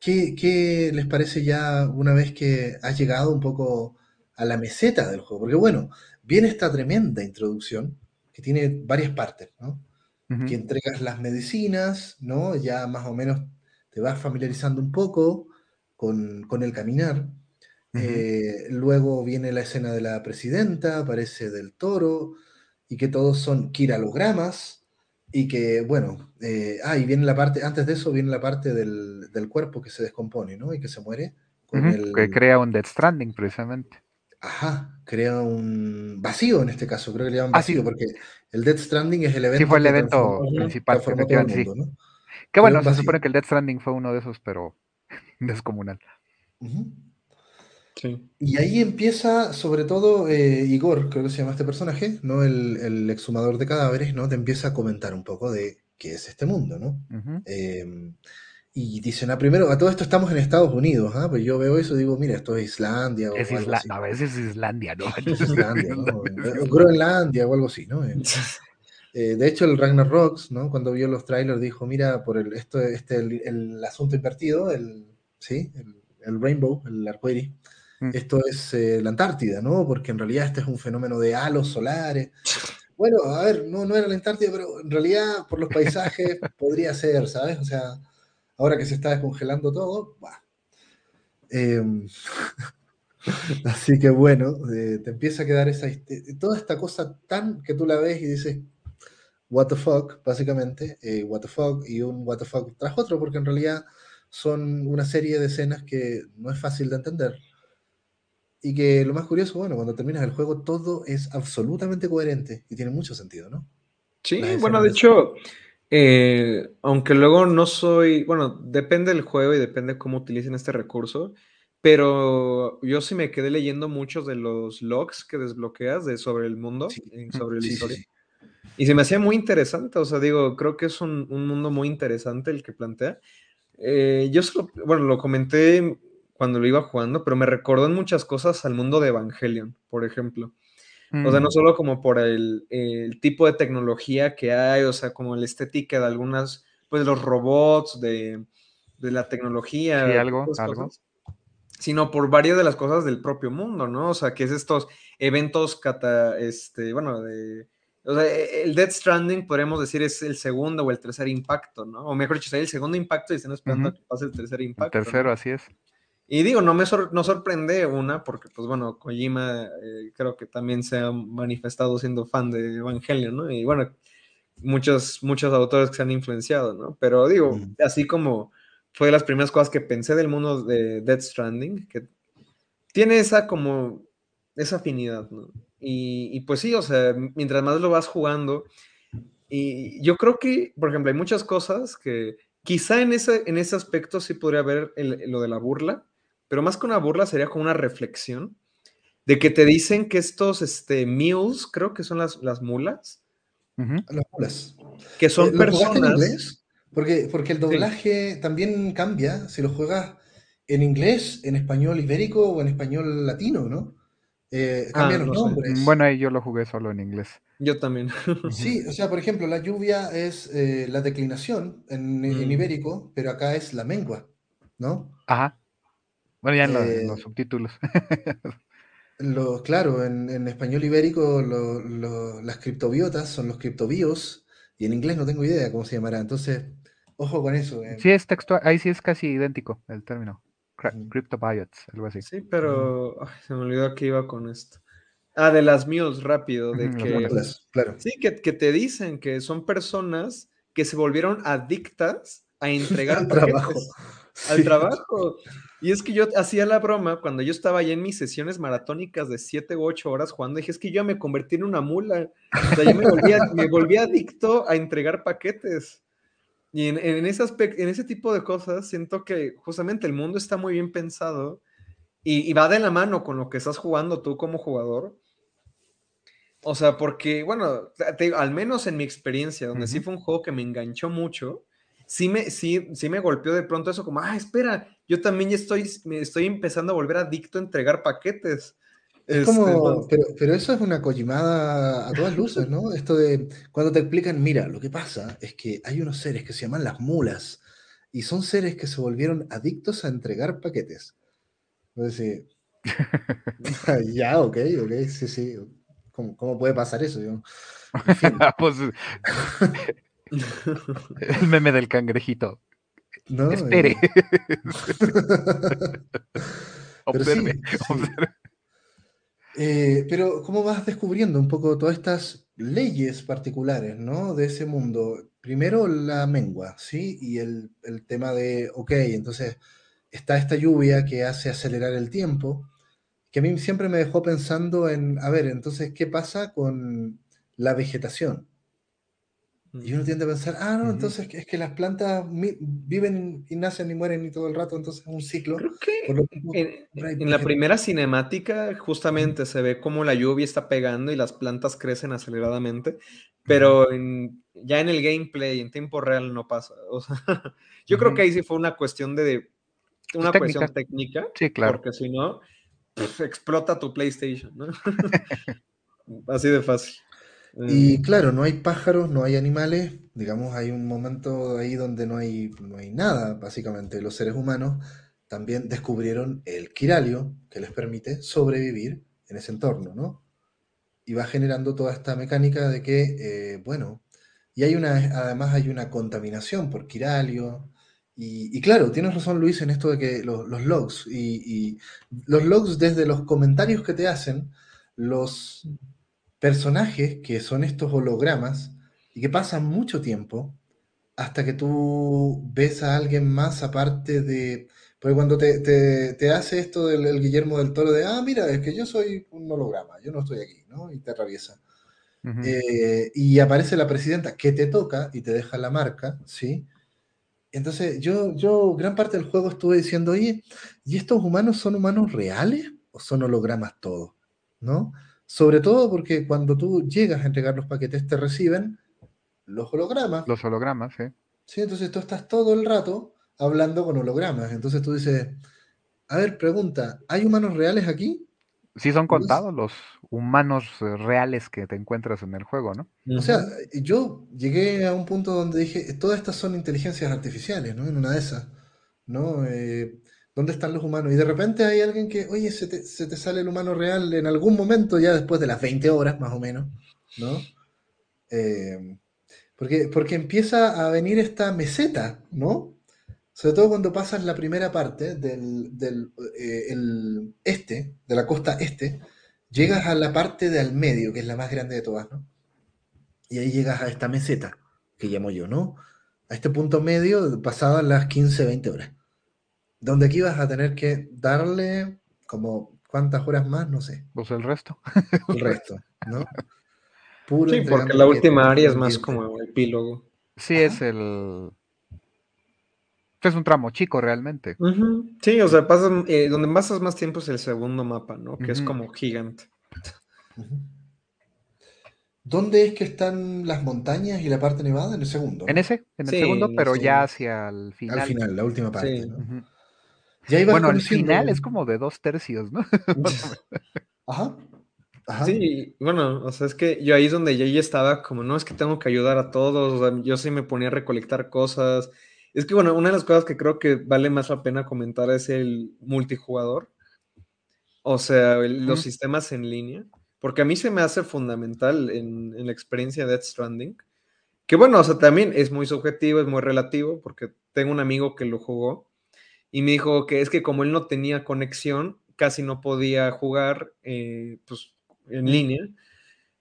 ¿qué, les parece ya una vez que has llegado un poco a la meseta del juego? Porque bueno, viene esta tremenda introducción que tiene varias partes, ¿no? Que entregas las medicinas, ¿no? Ya más o menos te vas familiarizando un poco con, el caminar. Eh, luego viene la escena de la presidenta, aparece del toro, y que todos son kiralogramas, y que, bueno, eh, ah, y viene la parte, antes de eso viene la parte del, del cuerpo que se descompone, ¿no? Y que se muere. Con el... Que crea un Death Stranding, precisamente. Ajá, crea un vacío en este caso, creo que le llaman ah, vacío, porque el Death Stranding es el evento. Sí, fue el evento principal. Que, todo el mundo, ¿no? que bueno, se supone que el Death Stranding fue uno de esos, pero descomunal. Y ahí empieza, sobre todo, eh, Igor, creo que se llama este personaje, ¿no? El, exhumador de cadáveres, ¿no? Te empieza a comentar un poco de qué es este mundo, ¿no? Em, y dicen, ah, primero, a todo esto estamos en Estados Unidos, ¿ah? Pues yo veo eso y digo, mira, esto es Islandia o es algo así. a veces es Islandia, ¿no? Es Islandia, ¿no? Groenlandia o algo así, ¿no? Eh, de hecho, el Rocks, ¿no? Cuando vio los trailers dijo, mira, por el, esto, este, el, asunto invertido, el, ¿sí? El, rainbow, el arcoíris, Mm. Esto es eh, la Antártida, ¿no? Porque en realidad este es un fenómeno de halos solares. Bueno, a ver, no, no era la Antártida, pero en realidad por los paisajes podría ser, ¿sabes? O sea, ahora que se está descongelando todo, bah. Em, así que bueno, eh, te empieza a quedar esa, toda esta cosa tan que tú la ves y dices, what the fuck, básicamente, eh, what the fuck y un what the fuck tras otro, porque en realidad son una serie de escenas que no es fácil de entender. Y que lo más curioso, bueno, cuando terminas el juego todo es absolutamente coherente y tiene mucho sentido, ¿no? Sí, bueno, de hecho, eh, aunque luego no soy, bueno, depende del juego y depende cómo utilicen este recurso, pero yo sí me quedé leyendo muchos de los logs que desbloqueas de sobre el mundo, sobre la historia. y se me hacía muy interesante, o sea, digo, creo que es un, mundo muy interesante el que plantea. Eh, yo solo, bueno, lo comenté cuando lo iba jugando, pero me recordó en muchas cosas al mundo de Evangelion, por ejemplo. O sea, no mm. solo como por el, tipo de tecnología que hay, o sea, como la estética de algunas, pues los robots, de, la tecnología. Sí, algo, algo. sino por varias de las cosas del propio mundo, ¿no? O sea, que es estos eventos, cata, este, bueno, de... O sea, e, el Dead Stranding, podríamos decir, es el segundo o el tercer impacto, ¿no? O mejor dicho, sería el segundo impacto y están esperando que pase el tercer impacto. El tercero, así es. Y digo, no me no sorprende una, porque pues bueno, Kojima eh, creo que también se ha manifestado siendo fan de Evangelion, ¿no? Y bueno, muchos, muchos autores que se han influenciado, ¿no? Pero digo, así como fue de las primeras cosas que pensé del mundo de Death Stranding, que tiene esa como, esa afinidad, ¿no? Y, y pues sí, o sea, mientras más lo vas jugando, y yo creo que, por ejemplo, hay muchas cosas que quizá en ese, en ese aspecto sí podría haber lo de la burla, pero más que una burla sería como una reflexión de que te dicen que estos este, mules, creo que son las, las mulas. Las mulas. Que son eh, personas. Porque, porque el doblaje también cambia si lo juegas en inglés, en español ibérico o en español latino, ¿no? Eh, cambian ah, los nombres. Bueno, ahí yo lo jugué solo en inglés. Yo también. sí, o sea, por ejemplo, la lluvia es eh, la declinación en, en, mm. ibérico, pero acá es la mengua, ¿no? Ajá. Bueno, ya en, los, eh, subtítulos. claro, en, español ibérico las criptobiotas son los criptobios y en inglés no tengo idea cómo se llamará. Entonces, ojo con eso. Eh. Sí, es textual, ahí sí es casi idéntico el término. Cryptobiots, algo así. Sí, pero se me olvidó que iba con esto. Ah, de las mules, rápido, de que... claro. Sí, que, que, te dicen que son personas que se volvieron adictas a entregar trabajo. Al trabajo. Y es que yo hacía la broma cuando yo estaba allá en mis sesiones maratónicas de 7 u 8 horas jugando, dije, es que yo me convertí en una mula. O sea, yo me volví adicto a entregar paquetes. Y en, en, ese aspecto, en ese tipo de cosas, siento que justamente el mundo está muy bien pensado y, va de la mano con lo que estás jugando tú como jugador. O sea, porque, bueno, al menos en mi experiencia, donde sí fue un juego que me enganchó mucho, sí me, sí, sí me golpeó de pronto eso como, ah, espera, yo también estoy, me estoy empezando a volver adicto a entregar paquetes. Es como, pero, pero, eso es una collimada a todas luces, ¿no? Esto de cuando te explican, mira, lo que pasa es que hay unos seres que se llaman las mulas y son seres que se volvieron adictos a entregar paquetes. Entonces, ya, ok, ok, sí, sí. ¿Cómo, cómo puede pasar eso? Yo, pues, el meme del cangrejito. No, Espere. observe, observe. Eh, pero, ¿cómo vas descubriendo un poco todas estas leyes particulares, ¿no? De ese mundo. Primero la mengua, ¿sí? Y el, el, tema de, ok, entonces está esta lluvia que hace acelerar el tiempo, que a mí siempre me dejó pensando en, a ver, entonces, ¿qué pasa con la vegetación? Y uno tiende a pensar, ah, no, entonces es que las plantas viven y nacen y mueren y todo el rato, entonces es un ciclo. Creo que en, la primera cinemática justamente se ve cómo la lluvia está pegando y las plantas crecen aceleradamente, pero ya en el gameplay, en tiempo real, no pasa. O sea, yo creo que ahí sí fue una cuestión de una cuestión técnica. Sí, claro. Porque si no, explota tu PlayStation, ¿no? Así de fácil. Y eh, claro, no hay pájaros, no hay animales, digamos, hay un momento ahí donde no hay, no hay nada, básicamente. Los seres humanos también descubrieron el quiralio que les permite sobrevivir en ese entorno, ¿no? Y va generando toda esta mecánica de que, eh, bueno, y hay una, además hay una contaminación por quiralio, y, claro, tienes razón Luis en esto de que los, logs, y, los logs desde los comentarios que te hacen, los personajes que son estos hologramas, y que pasan mucho tiempo hasta que tú ves a alguien más aparte de... Porque cuando te, hace esto del Guillermo del Toro de, ah, mira, es que yo soy un holograma, yo no estoy aquí, ¿no? Y te atraviesa. Eh, y aparece la presidenta que te toca y te deja la marca, ¿sí? Entonces, yo, yo gran parte del juego estuve diciendo, oye, ¿y estos humanos son humanos reales o son hologramas todos? ¿No? Sobre todo porque cuando tú llegas a entregar los paquetes te reciben los hologramas. Los hologramas, sí. Sí, entonces tú estás todo el rato hablando con hologramas. Entonces tú dices, a ver, pregunta, ¿hay humanos reales aquí? Sí son contados los humanos eh, reales que te encuentras en el juego, ¿no? O sea, yo llegué a un punto donde dije, todas estas son inteligencias artificiales, ¿no? En una de esas, ¿no? Eh, ¿Dónde están los humanos? Y de repente hay alguien que, oye, se te, sale el humano real en algún momento, ya después de las 20 horas más o menos, ¿no? Eh, porque, porque empieza a venir esta meseta, ¿no? Sobre todo cuando pasas la primera parte del, del eh, el este, de la costa este, llegas a la parte de al medio, que es la más grande de todas, ¿no? Y ahí llegas a esta meseta, que llamo yo, ¿no? A este punto medio pasadas las 15, 20 horas. Donde aquí vas a tener que darle como cuántas horas más, no sé. Pues el resto. El resto, ¿no? sí, porque la última área es más como el epílogo. Sí, es el, es un tramo chico realmente. Sí, o sea, eh, donde pasas más tiempo es el segundo mapa, ¿no? Que es como gigante. ¿Dónde es que están las montañas y la parte nevada? En el segundo. En ese, en el segundo, pero ya hacia el final. Al final, la última parte. Bueno, el final es como de dos tercios, ¿no? Ajá. Ajá. Sí, bueno, o sea, es que yo ahí es donde ya estaba como, no, es que tengo que ayudar a todos, o sea, yo sí me ponía a recolectar cosas, es que, bueno, una de las cosas que creo que vale más la pena comentar es el multijugador. O sea, los sistemas en línea. Porque a mí se me hace fundamental en, la experiencia de Death Stranding. Que bueno, o sea, también es muy subjetivo, es muy relativo, porque tengo un amigo que lo jugó y me dijo que es que como él no tenía conexión, casi no podía jugar, eh, pues en línea,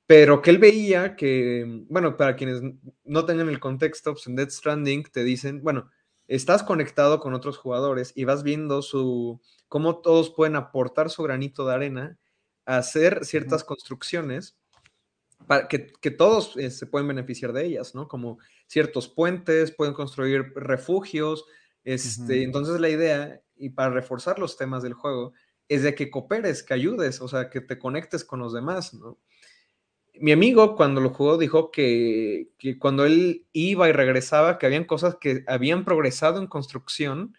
pero que él veía que, bueno, para quienes no tengan el contexto, pues en Dead Stranding te dicen, bueno, estás conectado con otros jugadores y vas viendo su, cómo todos pueden aportar su granito de arena a hacer ciertas construcciones para que, todos eh, se pueden beneficiar de ellas, ¿no? Como ciertos puentes, pueden construir refugios. Este, Entonces la idea, y para reforzar los temas del juego, es de que cooperes, que ayudes, o sea, que te conectes con los demás, ¿no? Mi amigo cuando lo jugó dijo que, que cuando él iba y regresaba, que habían cosas que habían progresado en construcción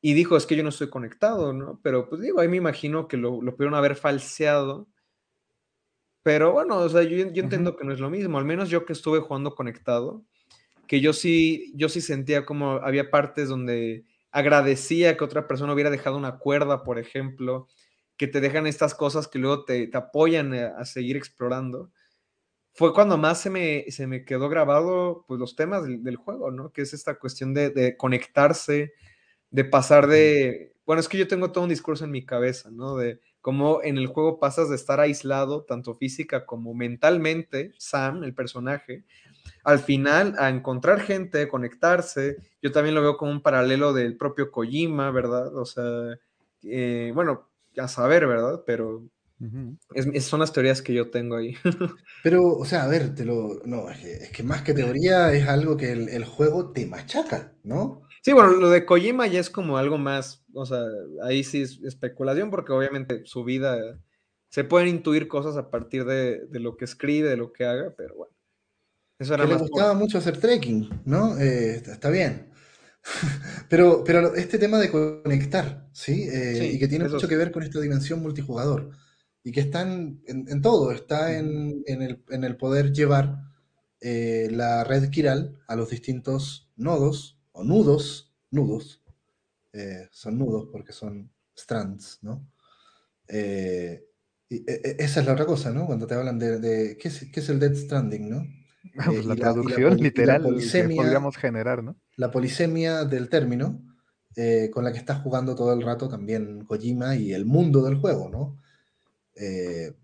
y dijo, es que yo no estoy conectado, ¿no? Pero pues digo, ahí me imagino que lo, lo pudieron haber falseado. Pero bueno, o sea, yo, yo entiendo que no es lo mismo, al menos yo que estuve jugando conectado, que yo sí, yo sí sentía como había partes donde agradecía que otra persona hubiera dejado una cuerda, por ejemplo, que te dejan estas cosas que luego te, te apoyan a, seguir explorando. Fue cuando más se me, se me quedó grabado pues, los temas del, juego, ¿no? Que es esta cuestión de, de, conectarse, de pasar de... Bueno, es que yo tengo todo un discurso en mi cabeza, ¿no? De cómo en el juego pasas de estar aislado, tanto física como mentalmente, Sam, el personaje, al final a encontrar gente, conectarse. Yo también lo veo como un paralelo del propio Kojima, ¿verdad? O sea, eh, bueno, a saber, ¿verdad? Pero son las teorías que yo tengo ahí. Pero, o sea, a ver, te lo, no, es que, más que teoría es algo que el, juego te machaca, ¿no? Sí, bueno, lo de Kojima ya es como algo más, o sea, ahí sí es especulación porque obviamente su vida, se pueden intuir cosas a partir de, de lo que escribe, de lo que haga, pero bueno. Eso era que le gustaba mucho hacer trekking, ¿no? Eh, está bien. pero, pero este tema de conectar, ¿sí? Eh, y que tiene mucho que ver con esta dimensión multijugador. Y que está en, todo, está en, el, poder llevar eh, la red Kiral a los distintos nodos o nudos, nudos, son nudos porque son strands, ¿no? y, esa es la otra cosa, ¿no? Cuando te hablan de, ¿qué, es, ¿qué, es, el Dead Stranding, ¿no? Pues la, traducción literal que podríamos generar, ¿no? La polisemia del término, eh, con la que está jugando todo el rato también Kojima y el mundo del juego, ¿no? Eh,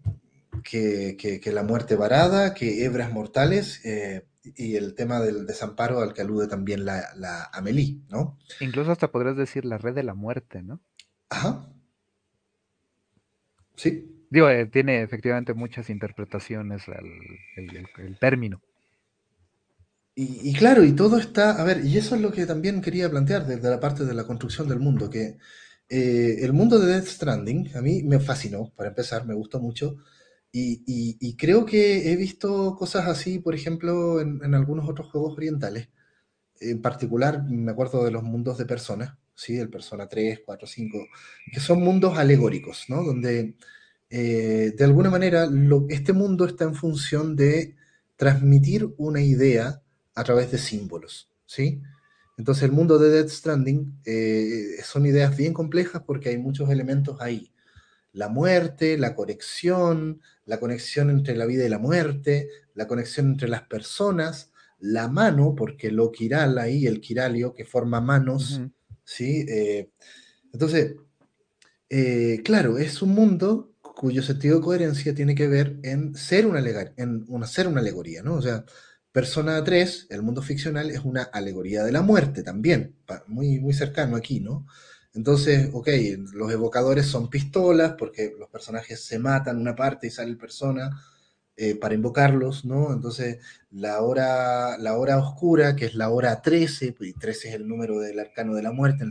que, la muerte varada, que hebras mortales eh, y el tema del desamparo al que alude también la, la Amelie, ¿no? Incluso hasta podrías decir la red de la muerte, ¿no? Ajá. Sí. Digo, tiene efectivamente muchas interpretaciones el término. Y, claro, y todo está, a ver, y eso es lo que también quería plantear desde la parte de la construcción del mundo, que eh, el mundo de Death Stranding a mí me fascinó, para empezar, me gustó mucho, y, creo que he visto cosas así, por ejemplo, en, algunos otros juegos orientales. En particular, me acuerdo de los mundos de personas, ¿sí? El Persona 3, 4, 5, que son mundos alegóricos, ¿no? Donde, eh, de alguna manera, lo, este mundo está en función de transmitir una idea a través de símbolos, ¿sí? Entonces el mundo de Dead Stranding eh, son ideas bien complejas porque hay muchos elementos ahí. La muerte, la conexión, la conexión entre la vida y la muerte, la conexión entre las personas, la mano, porque lo quiral ahí, el quiralio que forma manos, ¿sí? Eh, entonces, eh, claro, es un mundo cuyo sentido de coherencia tiene que ver en ser una, en una, ser una alegoría, ¿no? O sea, Persona 3, el mundo ficcional, es una alegoría de la muerte también, muy, muy cercano aquí, ¿no? Entonces, ok, los evocadores son pistolas porque los personajes se matan una parte y sale el persona eh, para invocarlos, ¿no? Entonces, la hora, la hora oscura, que es la hora 13, y 13 es el número del arcano de la muerte,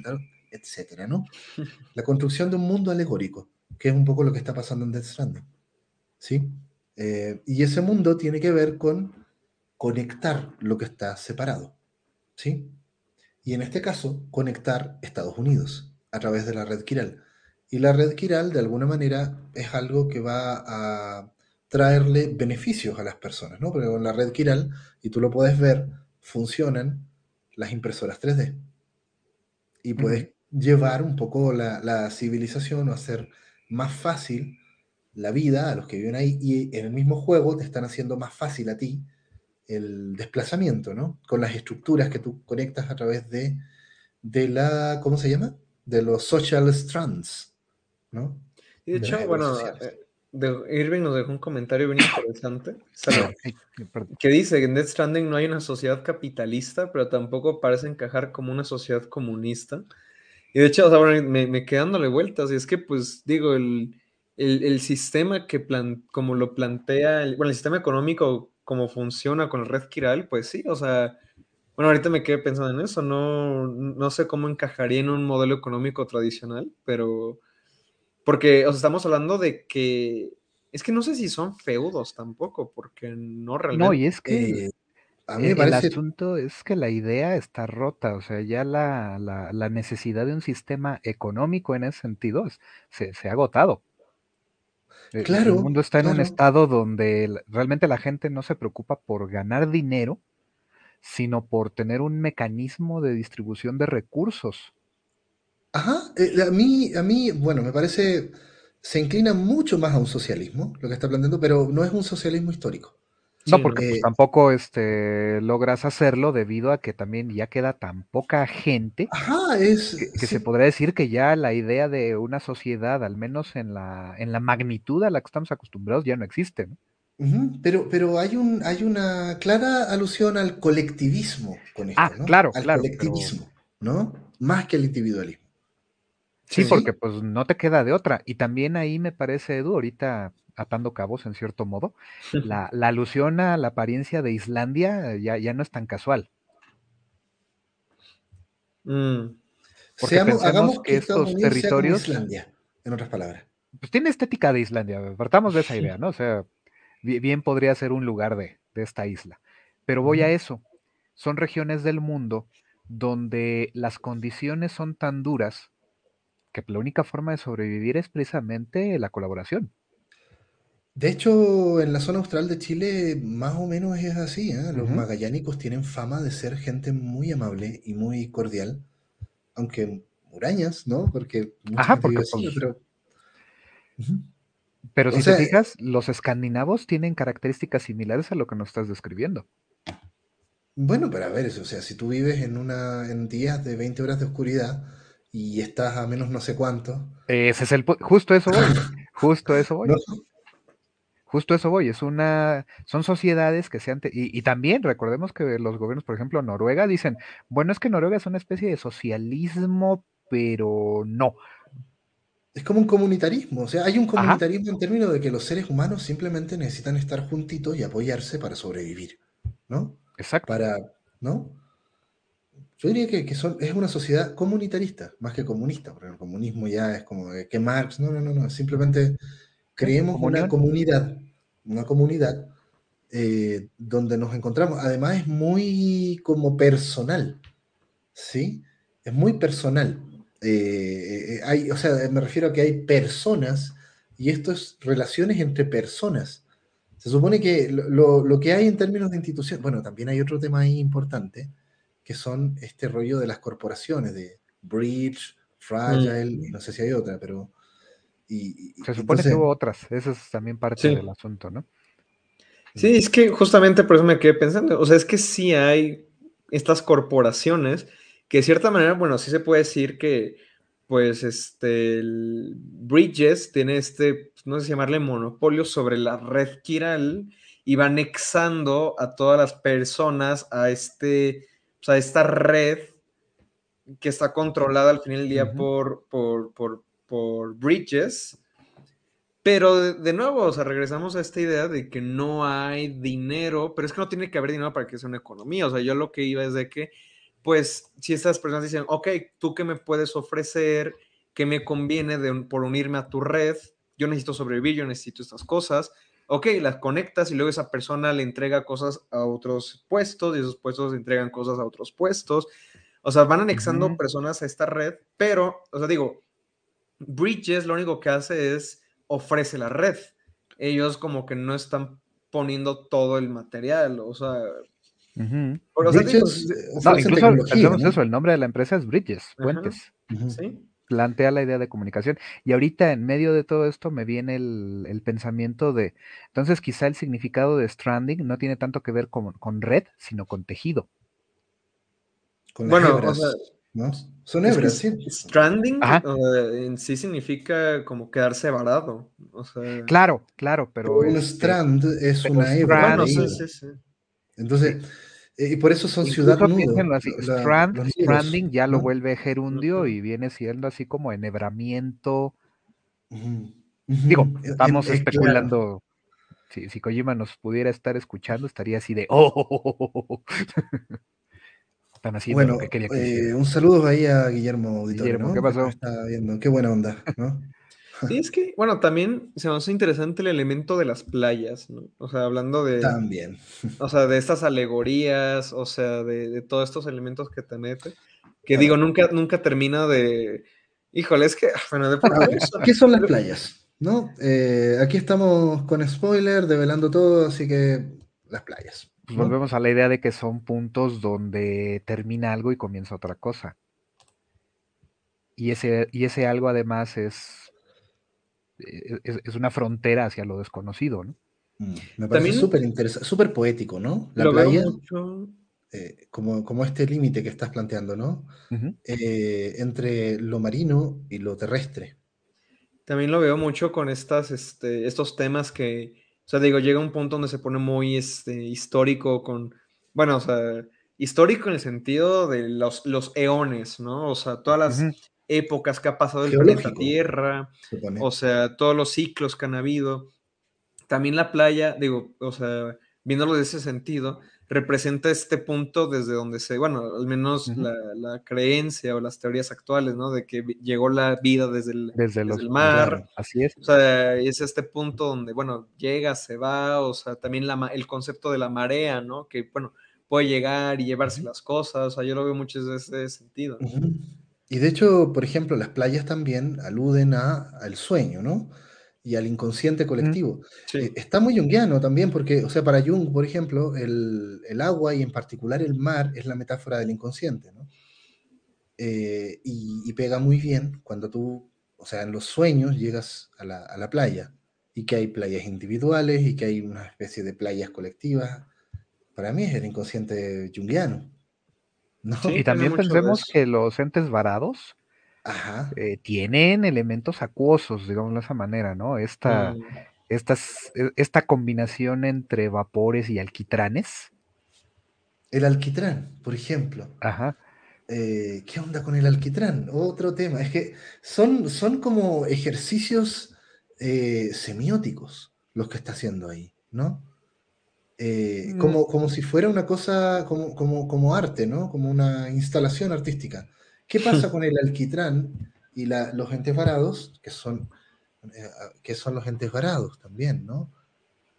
etcétera, ¿no? La construcción de un mundo alegórico, que es un poco lo que está pasando en Death Stranding, ¿sí? Eh, y ese mundo tiene que ver con conectar lo que está separado. ¿Sí? Y en este caso, conectar Estados Unidos a través de la red Kiral. Y la red Kiral, de alguna manera, es algo que va a traerle beneficios a las personas, ¿no? Porque con la red Kiral, y tú lo puedes ver, funcionan las impresoras 3D. Y puedes llevar un poco la, la, civilización o hacer más fácil la vida a los que viven ahí. Y en el mismo juego te están haciendo más fácil a ti el desplazamiento, ¿no? Con las estructuras que tú conectas a través de, de la, ¿cómo se llama? De los social strands, ¿no? Y de, hecho, bueno, eh, Irving nos dejó un comentario bien interesante. que dice en Death Stranding no hay una sociedad capitalista, pero tampoco parece encajar como una sociedad comunista. Y de hecho, me, me dándole vueltas. Y es que, pues, digo, el, el, sistema que plan, como lo plantea, el, bueno, el sistema económico, como funciona con el red Kiral, pues sí, o sea, bueno, ahorita me quedé pensando en eso, no, no sé cómo encajaría en un modelo económico tradicional, pero porque, o sea, estamos hablando de que, es que no sé si son feudos tampoco, porque no realmente. No, y es que... Eh, a mí me parece... El asunto es que la idea está rota, o sea, ya la, la, necesidad de un sistema económico en ese sentido se, se ha agotado. Eh, claro. El mundo está en un estado donde realmente la gente no se preocupa por ganar dinero, sino por tener un mecanismo de distribución de recursos. Ajá, eh, a mí, a mí, bueno, me parece, se inclina mucho más a un socialismo, lo que está planteando, pero no es un socialismo histórico. No, porque pues, tampoco este, logras hacerlo debido a que también ya queda tan poca gente que, se podría decir que ya la idea de una sociedad, al menos en la, en la magnitud a la que estamos acostumbrados, ya no existe. Pero, pero hay, un, hay una clara alusión al colectivismo con esto, ah, ¿no? Claro, al claro. colectivismo, ¿no? Más que al individualismo. Sí, porque pues no te queda de otra. Y también ahí me parece, Edu, ahorita atando cabos en cierto modo, la, alusión a la apariencia de Islandia ya, ya no es tan casual. Mm. Porque hagamos que estos territorios. Islandia, en otras palabras. Pues tiene estética de Islandia, partamos de esa idea, ¿no? O sea, bien, podría ser un lugar de, de esta isla. Pero voy a eso. Son regiones del mundo donde las condiciones son tan duras que la única forma de sobrevivir es precisamente la colaboración. De hecho, en la zona austral de Chile más o menos es así. ¿eh? Los magallánicos tienen fama de ser gente muy amable y muy cordial, aunque murañas, ¿no? Porque Ajá, porque pues pero... Pero si te fijas, los escandinavos tienen características similares a lo que nos estás describiendo. Bueno, pero a ver, eso, o sea, si tú vives en una en días de 20 horas de oscuridad, y estás a menos no sé cuánto. Ese es el justo eso voy. justo eso voy. Justo eso voy. Es una, son sociedades que se han y, y, también recordemos que los gobiernos, por ejemplo, Noruega dicen, bueno, es que Noruega es una especie de socialismo, pero no. Es como un comunitarismo, o sea, hay un comunitarismo en términos de que los seres humanos simplemente necesitan estar juntitos y apoyarse para sobrevivir, ¿no? Exacto. Para, ¿no? Yo diría que, son, es una sociedad comunitarista, más que comunista, porque el comunismo ya es como que Marx, no, no, no, no, simplemente creemos una comunidad, una comunidad eh, donde nos encontramos. Además es muy como personal, ¿sí? Es muy personal. Eh, eh, hay, o sea, me refiero a que hay personas y esto es relaciones entre personas. Se supone que lo, lo que hay en términos de institución, bueno, también hay otro tema ahí importante, que son este rollo de las corporaciones, de Bridge, Fragile, mm. no sé si hay otra, pero... Y, Se supone que hubo otras, eso es también parte del asunto, ¿no? Sí, es que justamente por eso me quedé pensando, o sea, es que sí hay estas corporaciones que de cierta manera, bueno, sí se puede decir que, pues, este, Bridges tiene este, no sé si llamarle monopolio sobre la red Kiral y va anexando a todas las personas a este o sea, esta red que está controlada al final del día por, por, por, bridges. Pero de, nuevo, o sea, regresamos a esta idea de que no hay dinero, pero es que no tiene que haber dinero para que sea una economía. O sea, yo lo que iba es de que, pues, si estas personas dicen, ok, ¿tú qué me puedes ofrecer? ¿Qué me conviene por unirme a tu red? Yo necesito sobrevivir, yo necesito estas cosas ok, las conectas y luego esa persona le entrega cosas a otros puestos y esos puestos le entregan cosas a otros puestos. O sea, van anexando personas a esta red, pero, o sea, digo, Bridges lo único que hace es ofrece la red. Ellos como que no están poniendo todo el material, o sea... Bridges, no, incluso eso, el nombre de la empresa es Bridges, Puentes. Sí plantea la idea de comunicación. Y ahorita en medio de todo esto me viene el, pensamiento de, entonces quizá el significado de stranding no tiene tanto que ver con, red, sino con tejido. bueno, o sea, ¿no? Son hebras, sí. Stranding en sí significa como quedarse varado. claro, claro, pero. Un este, strand es una hebra. Entonces, eh, y por eso son ciudad nudo. stranding ya lo vuelve gerundio y viene siendo así como enhebramiento. Digo, estamos especulando. Si, si, Kojima nos pudiera estar escuchando, estaría así de ¡Oh! Están haciendo bueno, lo que quería que eh, Un saludo ahí a Guillermo Auditorio. Guillermo, ¿qué pasó? Está viendo, qué buena onda, ¿no? Sí, es que, bueno, también se me hace interesante el elemento de las playas, ¿no? O sea, hablando de. También. O sea, de estas alegorías, o sea, de, todos estos elementos que te mete. Que digo, nunca, nunca termina de. Híjole, es que. Bueno, de ¿Qué son las playas? ¿No? Eh, aquí estamos con spoiler, develando todo, así que las playas. Pues volvemos a la idea de que son puntos donde termina algo y comienza otra cosa. Y ese, y ese algo además es, e, es, una frontera hacia lo desconocido, ¿no? Mm, me parece súper interesante, súper poético, ¿no? La playa, eh, como, como este límite que estás planteando, ¿no? Eh, entre lo marino y lo terrestre. También lo veo mucho con estas, este, estos temas que, sea, digo, llega un punto donde se pone muy este, histórico con, bueno, o sea, histórico en el sentido de los, los eones, ¿no? O sea, todas las épocas que ha pasado el planeta Tierra, o sea, todos los ciclos que han habido. También la playa, digo, o sea, viéndolo de ese sentido, representa este punto desde donde se, bueno, al menos la, creencia o las teorías actuales, ¿no? De que llegó la vida desde el, desde, el mar. así es. O sea, es este punto donde, bueno, llega, se va, o sea, también la, el concepto de la marea, ¿no? Que, bueno, puede llegar y llevarse las cosas, o sea, yo lo veo mucho desde ese sentido. Y de hecho, por ejemplo, las playas también aluden a, al sueño, ¿no? Y al inconsciente colectivo. Eh, está muy junguiano también, porque, o sea, para Jung, por ejemplo, el, agua y en particular el mar es la metáfora del inconsciente, ¿no? Eh, y, pega muy bien cuando tú, o sea, en los sueños llegas a la, playa y que hay playas individuales y que hay una especie de playas colectivas. Para mí es el inconsciente junguiano. ¿no? y también pensemos que los entes varados eh, tienen elementos acuosos, digamos de esa manera, ¿no? Esta, mm. estas, e, esta combinación entre vapores y alquitranes. El alquitrán, por ejemplo. Ajá. Eh, ¿Qué onda con el alquitrán? Otro tema. Es que son, son como ejercicios eh, semióticos los que está haciendo ahí, ¿no? Mm. como, como si fuera una cosa, como, como, como arte, ¿no? Como una instalación artística. ¿Qué pasa con el alquitrán y los entes varados, que son, eh, son los entes varados también, ¿no?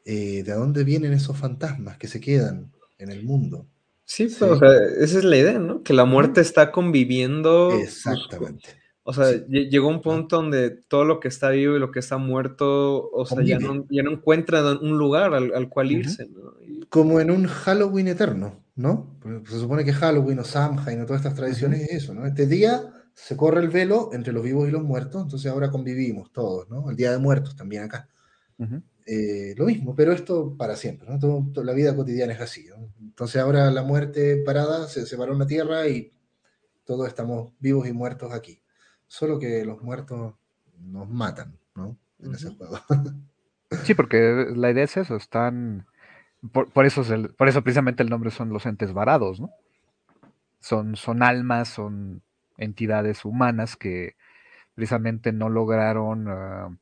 Eh, ¿De dónde vienen esos fantasmas que se quedan en el mundo? Sí, pues, esa es la idea, ¿no? Que la muerte está conviviendo. Exactamente. O sea, llegó un punto donde todo lo que está vivo y lo que está muerto, o sea, ya no, ya no, encuentran un lugar al, cual irse, ¿no? Como en un Halloween eterno, ¿no? Se supone que Halloween o Samhain o todas estas tradiciones es eso, ¿no? Este día se corre el velo entre los vivos y los muertos, entonces ahora convivimos todos, ¿no? El Día de Muertos también acá. Eh, lo mismo, pero esto para siempre, ¿no? Todo, la vida cotidiana es así, ¿no? Entonces ahora la muerte parada se separó una tierra y todos estamos vivos y muertos aquí solo que los muertos nos matan, ¿no? En ese juego. Sí, porque la idea es eso, están... Por, eso por eso precisamente el nombre son los entes varados, ¿no? Son, son almas, son entidades humanas que precisamente no lograron ah,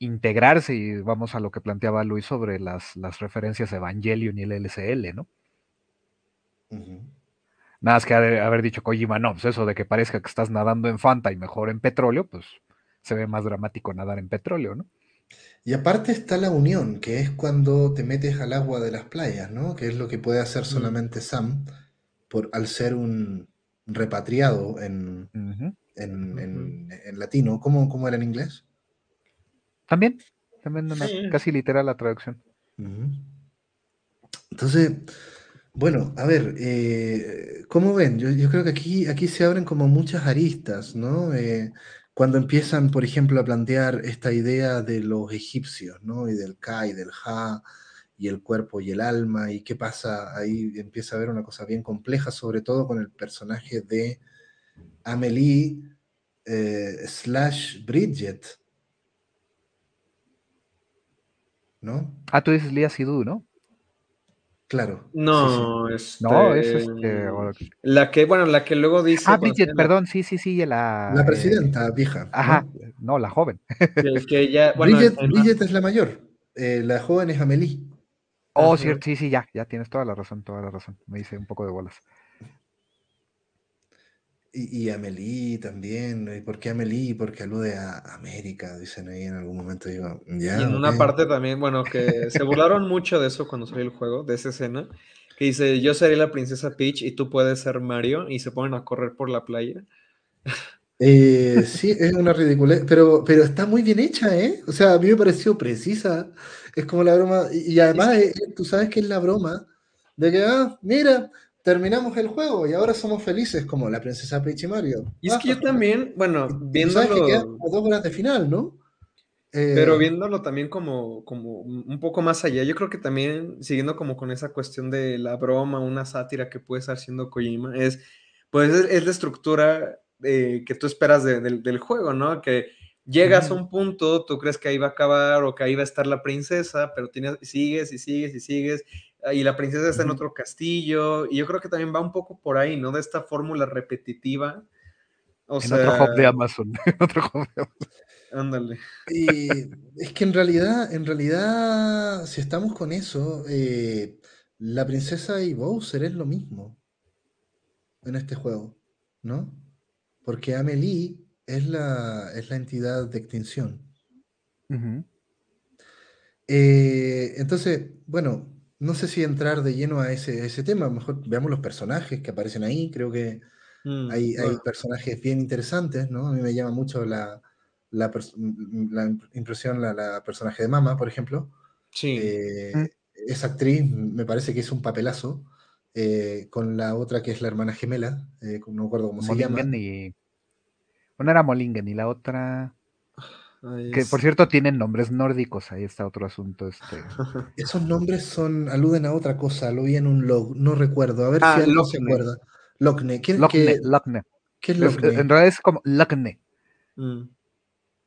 integrarse y vamos a lo que planteaba Luis sobre las, las referencias Evangelion y el LCL, ¿no? Nada más que haber dicho Kojima, no, pues eso de que parezca que estás nadando en Fanta y mejor en petróleo, pues se ve más dramático nadar en petróleo, ¿no? Y aparte está la unión, que es cuando te metes al agua de las playas, ¿no? Que es lo que puede hacer solamente Sam por, al ser un repatriado en, en, latino. ¿Cómo, ¿Cómo, era en inglés? También, también casi literal la traducción. Entonces, bueno, a ver, eh, ¿cómo ven? Yo, creo que aquí, aquí se abren como muchas aristas, ¿no? Eh, cuando empiezan, por ejemplo, a plantear esta idea de los egipcios, ¿no? Y del Ka y del Ja, y el cuerpo y el alma, y qué pasa, ahí empieza a haber una cosa bien compleja, sobre todo con el personaje de Amelie eh, slash Bridget. ¿No? Ah, tú dices Lia Sidhu, ¿no? Claro. No, es. No, es este. La que, bueno, la que luego dice. Ah, Bridget, perdón, sí, sí, sí, la. La presidenta, vieja. Ajá, no, la joven. Que, ella, Bridget, es la mayor. Eh, la joven es Amelie. Oh, cierto, sí, sí, ya, ya tienes toda la razón, toda la razón. Me hice un poco de bolas. Y, y Amelie también, ¿y por qué Amelie? Porque alude a América, dicen ahí en algún momento. Digo, ya, y en una parte también, bueno, que se burlaron mucho de eso cuando salió el juego, de esa escena, que dice, yo seré la princesa Peach y tú puedes ser Mario, y se ponen a correr por la playa. Eh, sí, es una ridiculez, pero, pero está muy bien hecha, ¿eh? O sea, a mí me pareció precisa. Es como la broma, y, además eh, tú sabes que es la broma de que, ah, mira, terminamos el juego y ahora somos felices como la princesa Peach y Mario. Y es que yo también, bueno, viéndolo... que dos horas de final, ¿no? Pero eh, viéndolo también como, como un poco más allá, yo creo que también, siguiendo como con esa cuestión de la broma, una sátira que puede estar haciendo Kojima, es, pues es, la estructura eh, que tú esperas del juego, ¿no? Que llegas a un punto, tú crees que ahí va a acabar o que ahí va a estar la princesa, pero tienes, sigues y sigues y sigues y la princesa está en otro castillo, y yo creo que también va un poco por ahí, ¿no? De esta fórmula repetitiva. O en otro hub de Amazon. otro hub de Amazon. Ándale. Y es que en realidad, en realidad, si estamos con eso, eh, la princesa y Bowser es lo mismo en este juego, ¿no? Porque Amelie es la, es la entidad de extinción. Eh, entonces, bueno, no sé si entrar de lleno a ese, ese tema, mejor veamos los personajes que aparecen ahí, creo que mm, hay, hay, personajes bien interesantes, ¿no? A mí me llama mucho la, la, la impresión la, la, personaje de Mama, por ejemplo. Sí. Eh, mm. Esa actriz me parece que es un papelazo, eh, con la otra que es la hermana gemela, eh, no recuerdo cómo se llama. Y... Una era Molingen y la otra... Que por cierto tienen nombres nórdicos, ahí está otro asunto. Este. Esos nombres son, aluden a otra cosa, lo vi en un log, no recuerdo. A ver ah, si alguien se acuerda. Lochne. ¿Qué, Lochne, ¿Qué es Lochne? En realidad es como Lochne. Mm.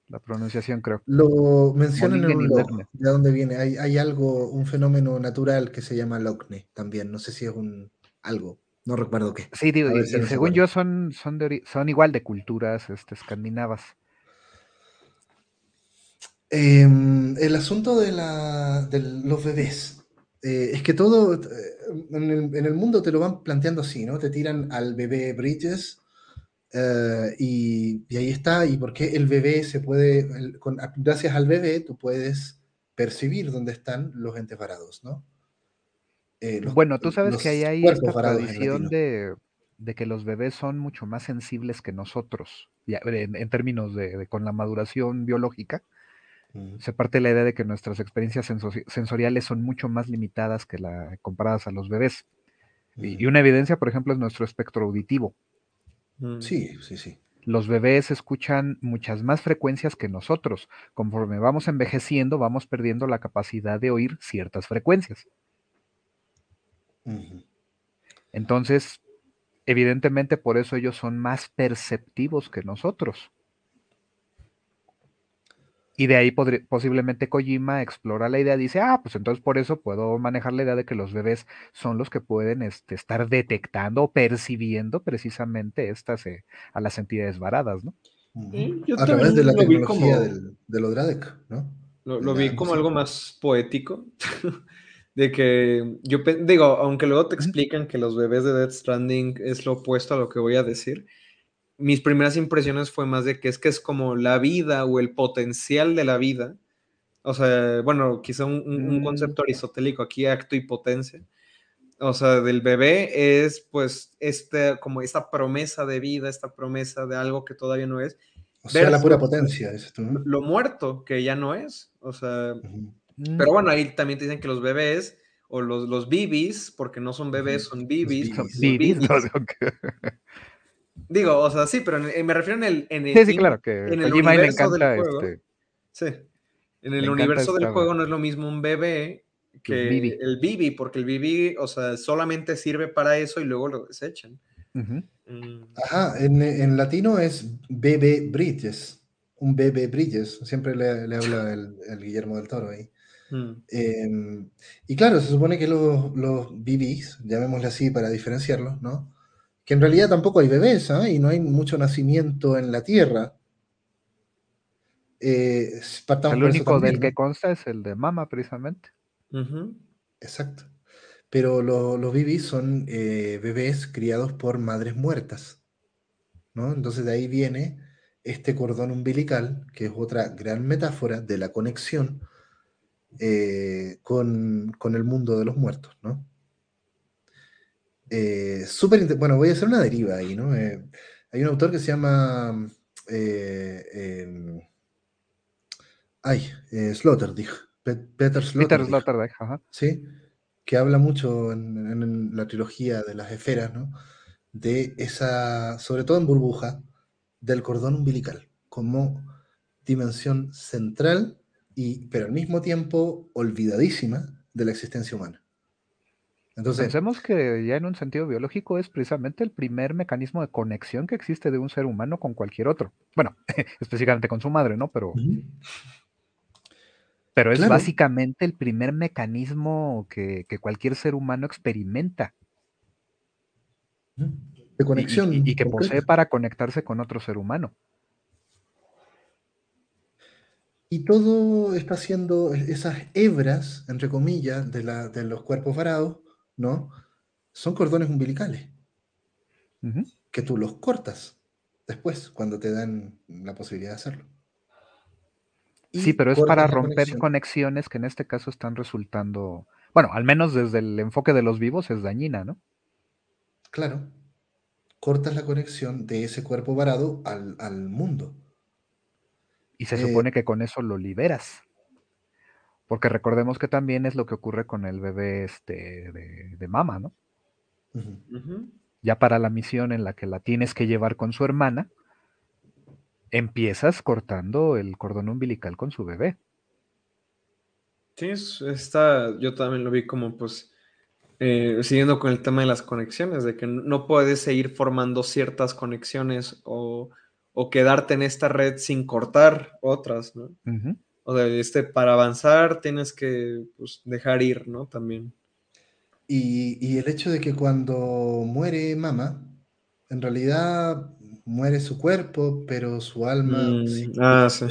La pronunciación creo. Lo mencionan en un log, de dónde viene. Hay, hay, algo, un fenómeno natural que se llama Lochne también. No sé si es un algo. No recuerdo qué. Sí, digo, según yo son, son, son igual de culturas este, escandinavas. Em, el asunto de, los bebés. Eh, es que todo eh, en el, mundo te lo van planteando así, ¿no? Te tiran al bebé Bridges eh, y, ahí está. Y porque el bebé se puede, gracias al bebé, tú puedes percibir dónde están los entes varados, ¿no? bueno, tú sabes que ahí hay esta tradición de, que los bebés son mucho más sensibles que nosotros, en, términos de, con la maduración biológica se parte la idea de que nuestras experiencias sensoriales son mucho más limitadas que la comparadas a los bebés. y, una evidencia, por ejemplo, es nuestro espectro auditivo. Mm. Sí, sí, sí. Los bebés escuchan muchas más frecuencias que nosotros. Conforme vamos envejeciendo, vamos perdiendo la capacidad de oír ciertas frecuencias. Entonces, evidentemente por eso ellos son más perceptivos que nosotros. Y de ahí posiblemente Kojima explora la idea, dice, ah, pues entonces por eso puedo manejar la idea de que los bebés son los que pueden este, estar detectando o percibiendo precisamente estas eh, a las entidades varadas, ¿no? a través de la tecnología del, de ¿no? Lo, vi como algo más poético, de que yo digo, aunque luego te explican que los bebés de Death Stranding es lo opuesto a lo que voy a decir, mis primeras impresiones fue más de que es que es como la vida o el potencial de la vida. O sea, bueno, quizá un, mm. concepto aristotélico aquí, acto y potencia. O sea, del bebé es pues este, como esta promesa de vida, esta promesa de algo que todavía no es. O sea, la pura potencia. Lo muerto, que ya no es. O sea, pero bueno, ahí también te dicen que los bebés o los, los bibis, porque no son bebés, son bibis. Digo, o sea, sí, pero me refiero en el, en el, sí, claro, que en el universo del juego. Este, sí. En el universo del juego no es lo mismo un bebé que el Bibi, porque el Bibi, o sea, solamente sirve para eso y luego lo desechan. Mm. Ajá, en, latino es Bebe Bridges, un Bebe Bridges, siempre le, habla el, Guillermo del Toro ahí. Mm. Em, y claro, se supone que los, los BBs, llamémosle así para diferenciarlos, ¿no? Que en realidad tampoco hay bebés, ¿ah? Y no hay mucho nacimiento en la Tierra. Eh, el único del que consta es el de mama, precisamente. Exacto. Pero los bibis son eh, bebés criados por madres muertas. ¿no? Entonces de ahí viene este cordón umbilical, que es otra gran metáfora de la conexión eh, con, el mundo de los muertos. ¿no? Bueno, voy a hacer una deriva ahí. ¿no? hay un autor que se llama em, Ay, eh, Sloterdijk. Peter Sloterdijk. Peter ajá. Sí, que habla mucho en, la trilogía de las esferas, ¿no? De esa, sobre todo en burbuja, del cordón umbilical, como dimensión central, y, pero al mismo tiempo olvidadísima de la existencia humana. Entonces, Pensemos que ya en un sentido biológico es precisamente el primer mecanismo de conexión que existe de un ser humano con cualquier otro. Bueno, específicamente con su madre, ¿no? Pero pero es básicamente el primer mecanismo que, cualquier ser humano experimenta. De conexión. Y, que posee para conectarse con otro ser humano. Y todo está haciendo esas hebras, entre comillas, de, de los cuerpos varados, ¿no? Son cordones umbilicales. Que tú los cortas después, cuando te dan la posibilidad de hacerlo. Sí, pero es para romper conexiones que en este caso están resultando, bueno, al menos desde el enfoque de los vivos es dañina, ¿no? Claro. Cortas la conexión de ese cuerpo varado al, mundo. Y se supone eh que con eso lo liberas. Porque recordemos que también es lo que ocurre con el bebé este de, mama, ¿no? Ya para la misión en la que la tienes que llevar con su hermana, empiezas cortando el cordón umbilical con su bebé. Sí, está, yo también lo vi como pues eh, siguiendo con el tema de las conexiones, de que no puedes seguir formando ciertas conexiones o, quedarte en esta red sin cortar otras, ¿no? O sea, este, para avanzar tienes que pues, dejar ir, ¿no? También. Y, y, el hecho de que cuando muere mamá, en realidad muere su cuerpo, pero su alma. Mm, ah, sí.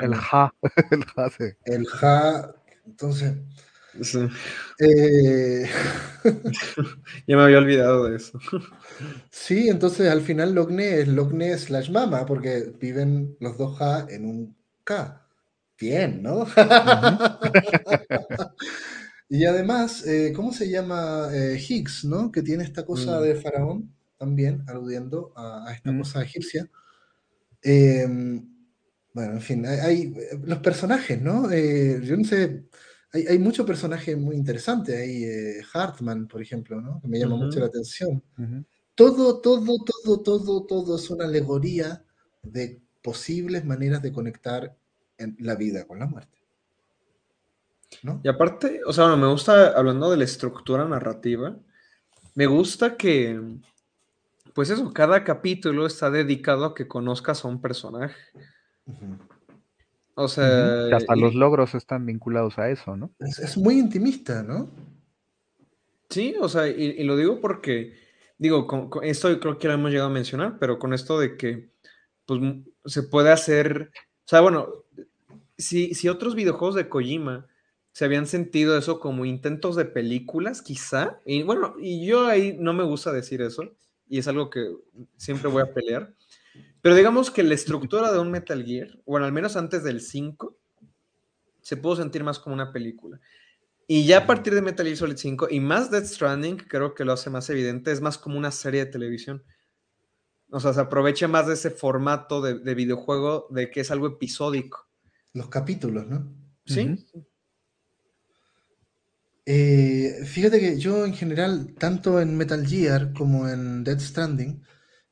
El ja. El ja, sí. El ja. Entonces. Sí. Eh, ya me había olvidado de eso. sí, entonces al final Logne es Logne slash mama, porque viven los dos ja en un K. Bien, ¿no? y además, eh, ¿cómo se llama eh, Higgs, ¿no? Que tiene esta cosa mm. de faraón también, aludiendo a, esta mm. cosa egipcia. Em, bueno, en fin, hay, los personajes, ¿no? Eh, yo no sé, hay, hay muchos personajes muy interesantes. Hay Hartman, por ejemplo, ¿no? Que me llama mucho la atención. Todo, todo, todo, todo, todo es una alegoría de posibles maneras de conectar en la vida con la muerte. ¿No? Y aparte, o sea, me gusta, hablando de la estructura narrativa, me gusta que pues eso, cada capítulo está dedicado a que conozcas a un personaje. O sea. Hasta los logros están vinculados a eso, ¿no? Es, muy intimista, ¿no? Sí, o sea, y, lo digo porque, digo, esto creo que lo hemos llegado a mencionar, pero con esto de que, pues, se puede hacer. O sea, bueno, si, otros videojuegos de Kojima se habían sentido eso como intentos de películas, quizá, y bueno, y yo ahí no me gusta decir eso y es algo que siempre voy a pelear. Pero digamos que la estructura de un Metal Gear, bueno, al menos antes del 5, se pudo sentir más como una película. Y ya a partir de Metal Gear Solid 5 y más Death Stranding, creo que lo hace más evidente, es más como una serie de televisión. O sea, se aprovecha más de ese formato de videojuego de que es algo episódico. Los capítulos, ¿no? Sí. Eh, fíjate que yo en general, tanto en Metal Gear como en Dead Stranding,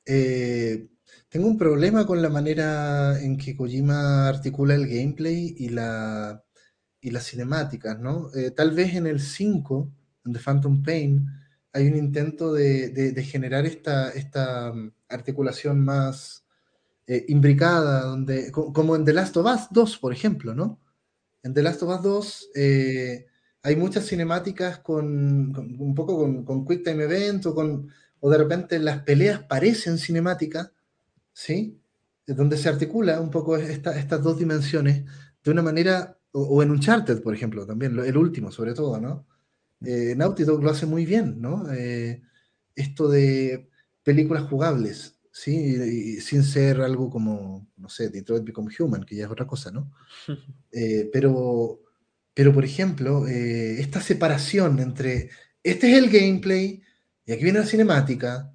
eh, tengo un problema con la manera en que Kojima articula el gameplay y, la, y las cinemáticas, ¿no? Eh, tal vez en el 5, en The Phantom Pain, hay un intento de, generar esta, esta mm, articulación más eh, imbricada, donde, como en The Last of Us 2, por ejemplo, ¿no? En The Last of Us 2 eh, hay muchas cinemáticas con, un poco con, con, Quick Time Event o, con, o de repente las peleas parecen cinemáticas, ¿sí? Donde se articula un poco estas dos dimensiones de una manera, o, en Uncharted, por ejemplo, también, el último sobre todo, ¿no? Eh, Naughty Dog lo hace muy bien, ¿no? Eh, esto de películas jugables, ¿sí? sin ser algo como, no sé, Detroit Become Human, que ya es otra cosa, ¿no? Eh, pero, pero, por ejemplo, eh, esta separación entre, este es el gameplay y aquí viene la cinemática,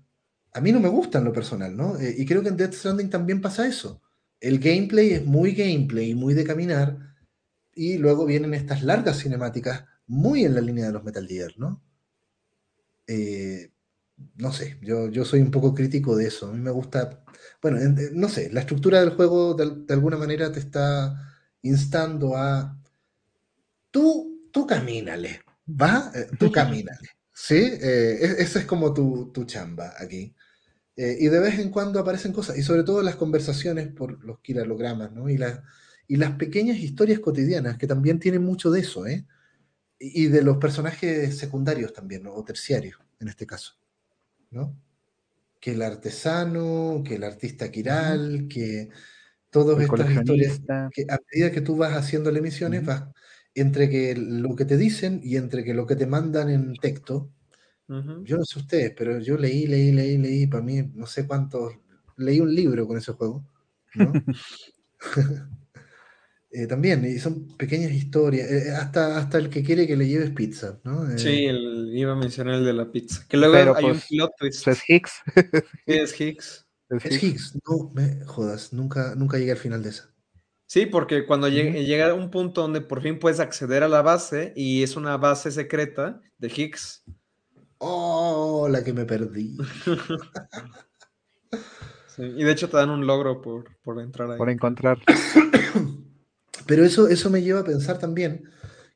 a mí no me gusta en lo personal, ¿no? Eh, y creo que en Death Stranding también pasa eso. El gameplay es muy gameplay, muy de caminar, y luego vienen estas largas cinemáticas muy en la línea de los Metal Gear, ¿no? No sé, yo, yo soy un poco crítico de eso. A mí me gusta, bueno, no sé, la estructura del juego de, alguna manera te está instando a, tú, tú camínale, ¿va? Eh, tú camínale, ¿sí? Eh, esa es como tu, tu chamba aquí. Eh, y de vez en cuando aparecen cosas, y sobre todo las conversaciones por los kiralogramas, ¿no? Y, y las pequeñas historias cotidianas, que también tienen mucho de eso, ¿eh? Y, de los personajes secundarios también, o terciarios, en este caso. ¿No? Que el artesano, que el artista quiral, que todas estas historias, que a medida que tú vas haciendo las misiones, vas entre que lo que te dicen y entre que lo que te mandan en texto, yo no sé ustedes, pero yo leí, leí, leí, leí, para mí no sé cuántos, leí un libro con ese juego, ¿no? Eh, también, y son pequeñas historias, eh, eh, hasta, hasta el que quiere que le lleves pizza, ¿no? sí, iba a mencionar el de la pizza. Que luego hay un pues, plot twist. Es Higgs. es Higgs. Es Higgs. No me jodas, nunca, nunca llegué al final de esa. Sí, porque cuando llega, llega un punto donde por fin puedes acceder a la base y es una base secreta de Higgs. Oh, la que me perdí. y de hecho te dan un logro por, por entrar ahí. Por encontrar. Pero eso, eso me lleva a pensar también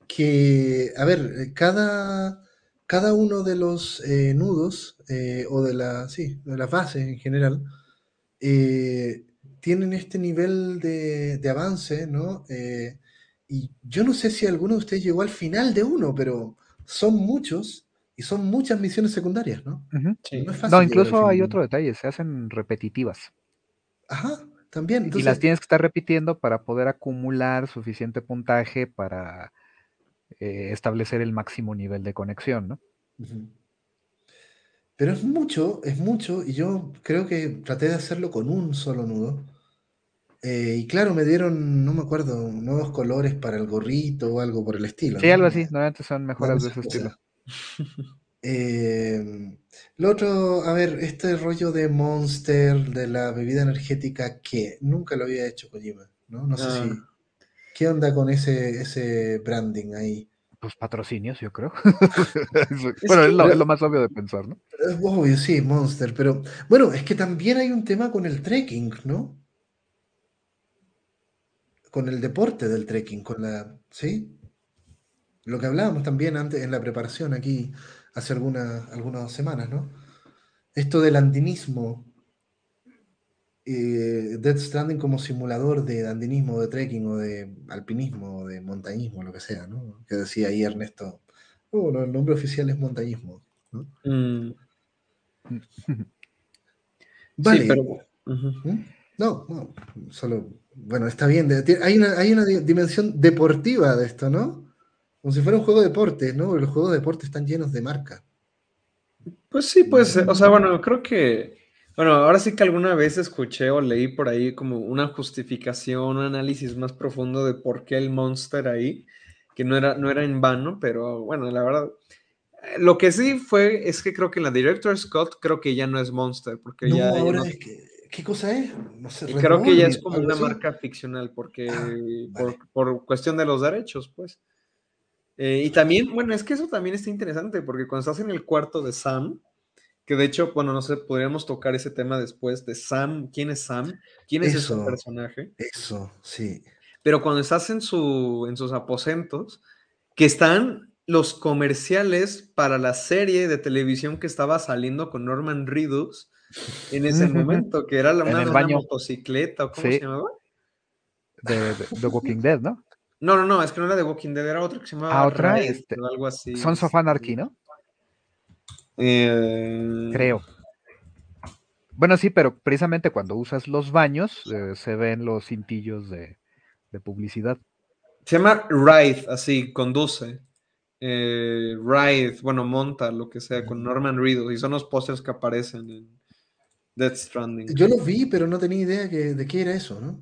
que, a ver, cada, cada uno de los eh, nudos, eh, o de, la, sí, de las bases en general, eh, tienen este nivel de, avance, ¿no? y yo no sé si alguno de ustedes llegó al final de uno, pero son muchos y son muchas misiones secundarias, ¿no? no, incluso hay otro detalle, se hacen repetitivas. Ajá, también. y las tienes que estar repitiendo para poder acumular suficiente puntaje para eh, establecer el máximo nivel de conexión, ¿no? Pero es mucho, es mucho, y yo creo que traté de hacerlo con un solo nudo. Eh, y claro, me dieron, no me acuerdo, nuevos colores para el gorrito o algo por el estilo. Sí, algo así, normalmente son mejoras de ese estilo. Eh, lo otro, a ver, este rollo de Monster, de la bebida energética, que nunca lo había hecho Kojima, ¿no? No sé si. Ah. ¿Qué onda con ese, ese branding ahí? Pues patrocinios, yo creo. bueno, es, lo, más obvio de pensar, ¿no? Es obvio, sí, Monster, pero bueno, es que también hay un tema con el trekking, ¿no? Con el deporte del trekking, con la. ¿Sí? Lo que hablábamos también antes en la preparación aquí hace algunas, algunas semanas, ¿no? Esto del andinismo, eh, Death Stranding como simulador de andinismo, de trekking o de alpinismo o de montañismo, lo que sea, ¿no? Que decía ahí Ernesto, bueno, el nombre oficial es montañismo, ¿no? Mm. Vale. pero... ¿Mm? No, no, solo, bueno, está bien, hay una, hay una dimensión deportiva de esto, ¿no? Como si fuera un juego de deporte, ¿no? Los juegos de deporte están llenos de marca. Pues sí, pues, o sea, bueno, creo que, bueno, ahora sí que alguna vez escuché o leí por ahí como una justificación, un análisis más profundo de por qué el Monster ahí, que no era, no era en vano, pero bueno, la verdad, lo que sí fue, es que creo que en la Director Scott creo que ya no es Monster, porque ya... Ahora es que, ¿Qué cosa es? No sé, creo que ya es como una marca ficcional, porque ah, por, por, cuestión de los derechos, pues. Eh, y también, bueno, es que eso también está interesante, porque cuando estás en el cuarto de Sam, que de hecho, bueno, no sé, podríamos tocar ese tema después de Sam, ¿quién es Sam? ¿Quién es ese personaje? Eso, sí. Pero cuando estás en, su, en sus aposentos, que están los comerciales para la serie de televisión que estaba saliendo con Norman Reedus en ese momento, que era la, una, motocicleta, ¿cómo se llamaba? De, The Walking Dead, ¿no? No, no, no, es que no era de Walking Dead, era otra que se llamaba ah, otra, este, algo así. Sons of Anarchy, ¿no? Eh, Creo. Bueno, sí, pero precisamente cuando usas los baños eh, se ven los cintillos de, publicidad. Se llama Ride, así, conduce. Eh, Ride, bueno, monta, lo que sea, con Norman Reedus. Y son los pósters que aparecen en Death Stranding. Yo los vi, pero no tenía idea de qué era eso, ¿no?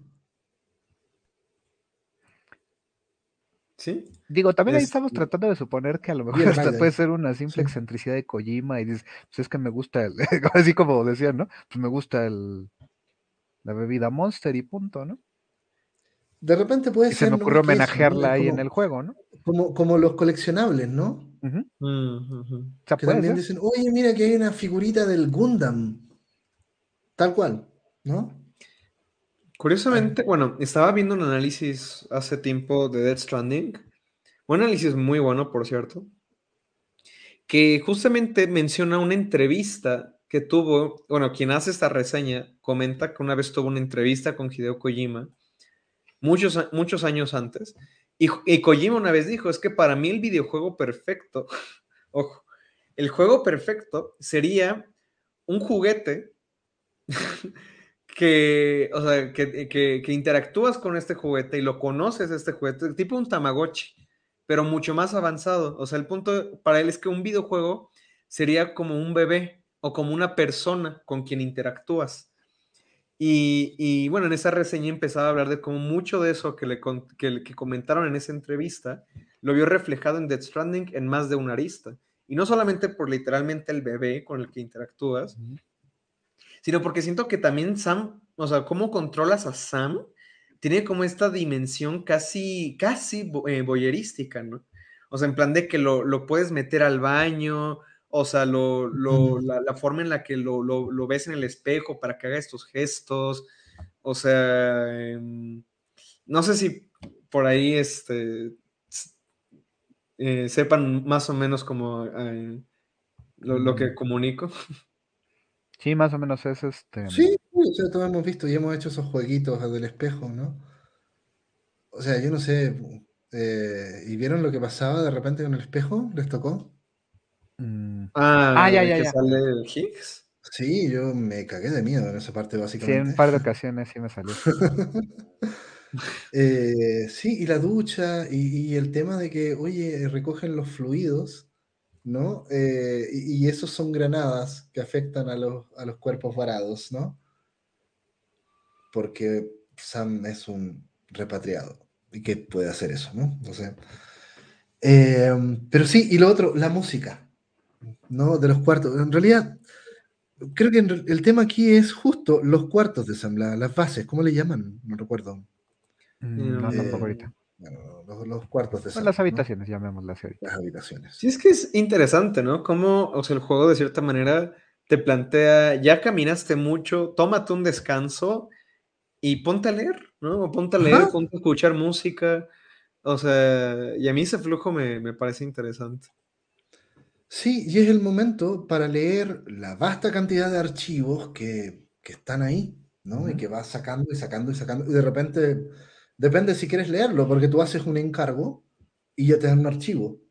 Digo, también ahí estamos tratando de suponer que a lo mejor esta puede ser una simple excentricidad de Kojima y dices, pues es que me gusta el, así como decían, ¿no? Pues me gusta el la bebida Monster y punto, ¿no? De repente puede ser. Se me ocurrió homenajearla ahí en el juego, ¿no? Como, como los coleccionables, ¿no? que también dicen, oye, mira que hay una figurita del Gundam. Tal cual, ¿no? Curiosamente, bueno, estaba viendo un análisis hace tiempo de Dead Stranding, un análisis muy bueno, por cierto, que justamente menciona una entrevista que tuvo, bueno, quien hace esta reseña comenta que una vez tuvo una entrevista con Hideo Kojima, muchos, muchos años antes, y, y Kojima una vez dijo, es que para mí el videojuego perfecto, ojo, el juego perfecto sería un juguete que, o sea, que, interactúas con este juguete y lo conoces, este juguete, tipo un Tamagotchi, pero mucho más avanzado. O sea, el punto para él es que un videojuego sería como un bebé o como una persona con quien interactúas. Y, bueno, en esa reseña empezaba a hablar de cómo mucho de eso que le que, comentaron en esa entrevista lo vio reflejado en Dead Stranding en más de una arista. Y no solamente por literalmente el bebé con el que interactúas, sino porque siento que también Sam, o sea, cómo controlas a Sam, tiene como esta dimensión casi, casi eh, boyerística, ¿no? O sea, en plan de que lo, puedes meter al baño, o sea, lo, la, forma en la que lo, ves en el espejo para que haga estos gestos, o sea, em, no sé si por ahí este, eh, sepan más o menos como eh, lo, que mm. comunico. Sí, más o menos es este. Sí, o sea, todos hemos visto y hemos hecho esos jueguitos del espejo, ¿no? O sea, yo no sé. Eh, ¿Y vieron lo que pasaba de repente con el espejo? ¿Les tocó? Mm. Ah, ah, ya, ya, ya. sale el Higgs? Sí, yo me cagué de miedo en esa parte, básicamente. Sí, en un par de ocasiones sí me salió. Eh, sí, y la ducha, y, el tema de que, oye, recogen los fluidos ¿no? Eh, y, esos son granadas que afectan a los, cuerpos varados, ¿no? Porque Sam es un repatriado y que puede hacer eso, ¿no? Em, pero sí, y lo otro, la música, ¿no? De los cuartos. En realidad, creo que el tema aquí es justo los cuartos de Sam, las bases, ¿cómo le llaman? No recuerdo. Mm, no, no, ahorita los, cuartos de Las habitaciones, llamémoslas Las habitaciones. Sí, es que es interesante, ¿no? Cómo, o sea, el juego de cierta manera te plantea, ya caminaste mucho, tómate un descanso y ponte a leer, ¿no? ponte a leer, ponte a escuchar música. O sea, y a mí ese flujo me, parece interesante. Sí, y es el momento para leer la vasta cantidad de archivos que, están ahí, ¿no? Y que vas sacando y sacando y sacando. Y de repente Depende si quieres leerlo, porque tú haces un encargo y ya te dan un archivo.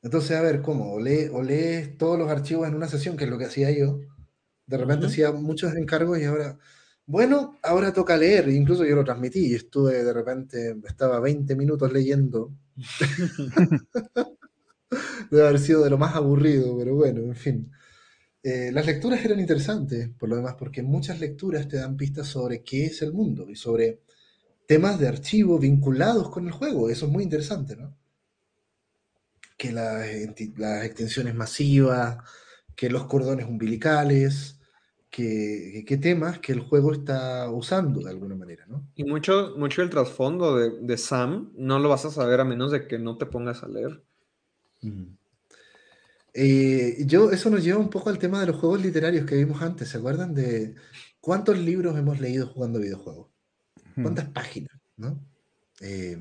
Entonces, a ver, ¿cómo? O, lees todos los archivos en una sesión, que es lo que hacía yo. De repente hacía muchos encargos y ahora, bueno, ahora toca leer. Incluso yo lo transmití y estuve de repente, estaba 20 minutos leyendo. Debe haber sido de lo más aburrido, pero bueno, en fin. Eh, las lecturas eran interesantes, por lo demás, porque muchas lecturas te dan pistas sobre qué es el mundo y sobre temas de archivo vinculados con el juego. Eso es muy interesante, ¿no? Que las, extensiones masivas, que los cordones umbilicales, que, temas que el juego está usando de alguna manera, ¿no? Y mucho, mucho el trasfondo de, Sam no lo vas a saber a menos de que no te pongas a leer. Eh, yo, eso nos lleva un poco al tema de los juegos literarios que vimos antes. ¿Se acuerdan de cuántos libros hemos leído jugando videojuegos? ¿Cuántas páginas? ¿no? Eh,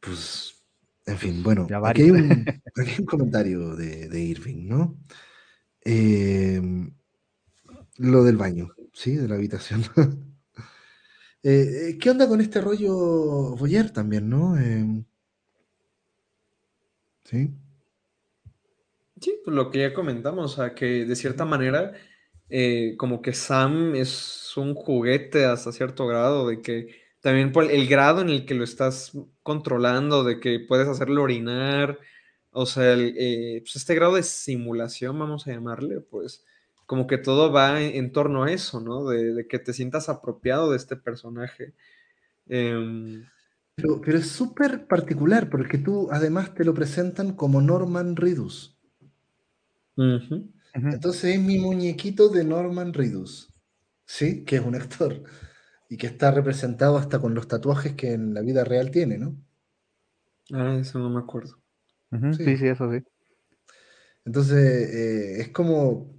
pues En fin, bueno, aquí hay, un, comentario de, Irving, ¿no? Em, lo del baño, ¿sí? De la habitación. Eh, eh, ¿Qué onda con este rollo Boyer también, no? Em, sí. Sí, pues lo que ya comentamos, o sea, que de cierta manera, eh, como que Sam es un juguete hasta cierto grado, de que también por el grado en el que lo estás controlando, de que puedes hacerlo orinar, o sea, pues este grado de simulación, vamos a llamarle, pues como que todo va en, torno a eso, ¿no? De, que te sientas apropiado de este personaje. Em, pero, es súper particular porque tú además te lo presentan como Norman Reedus. Entonces es mi muñequito de Norman Reedus, ¿sí? Que es un actor y que está representado hasta con los tatuajes que en la vida real tiene, ¿no? Ah, eso no me acuerdo. sí. sí, eso sí. Entonces eh, es como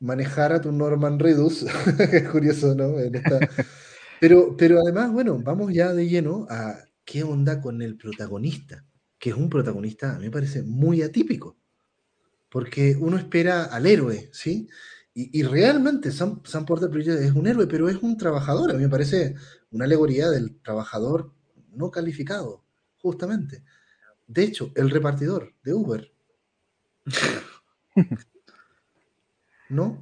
manejar a tu Norman Reedus, es curioso, ¿no? Pero, pero además, bueno, vamos ya de lleno a qué onda con el protagonista, que es un protagonista, a mí me parece muy atípico, porque uno espera al héroe, ¿sí? Y, realmente Sam, Sam, Porter Bridges es un héroe, pero es un trabajador, a mí me parece una alegoría del trabajador no calificado, justamente. De hecho, el repartidor de Uber. ¿no?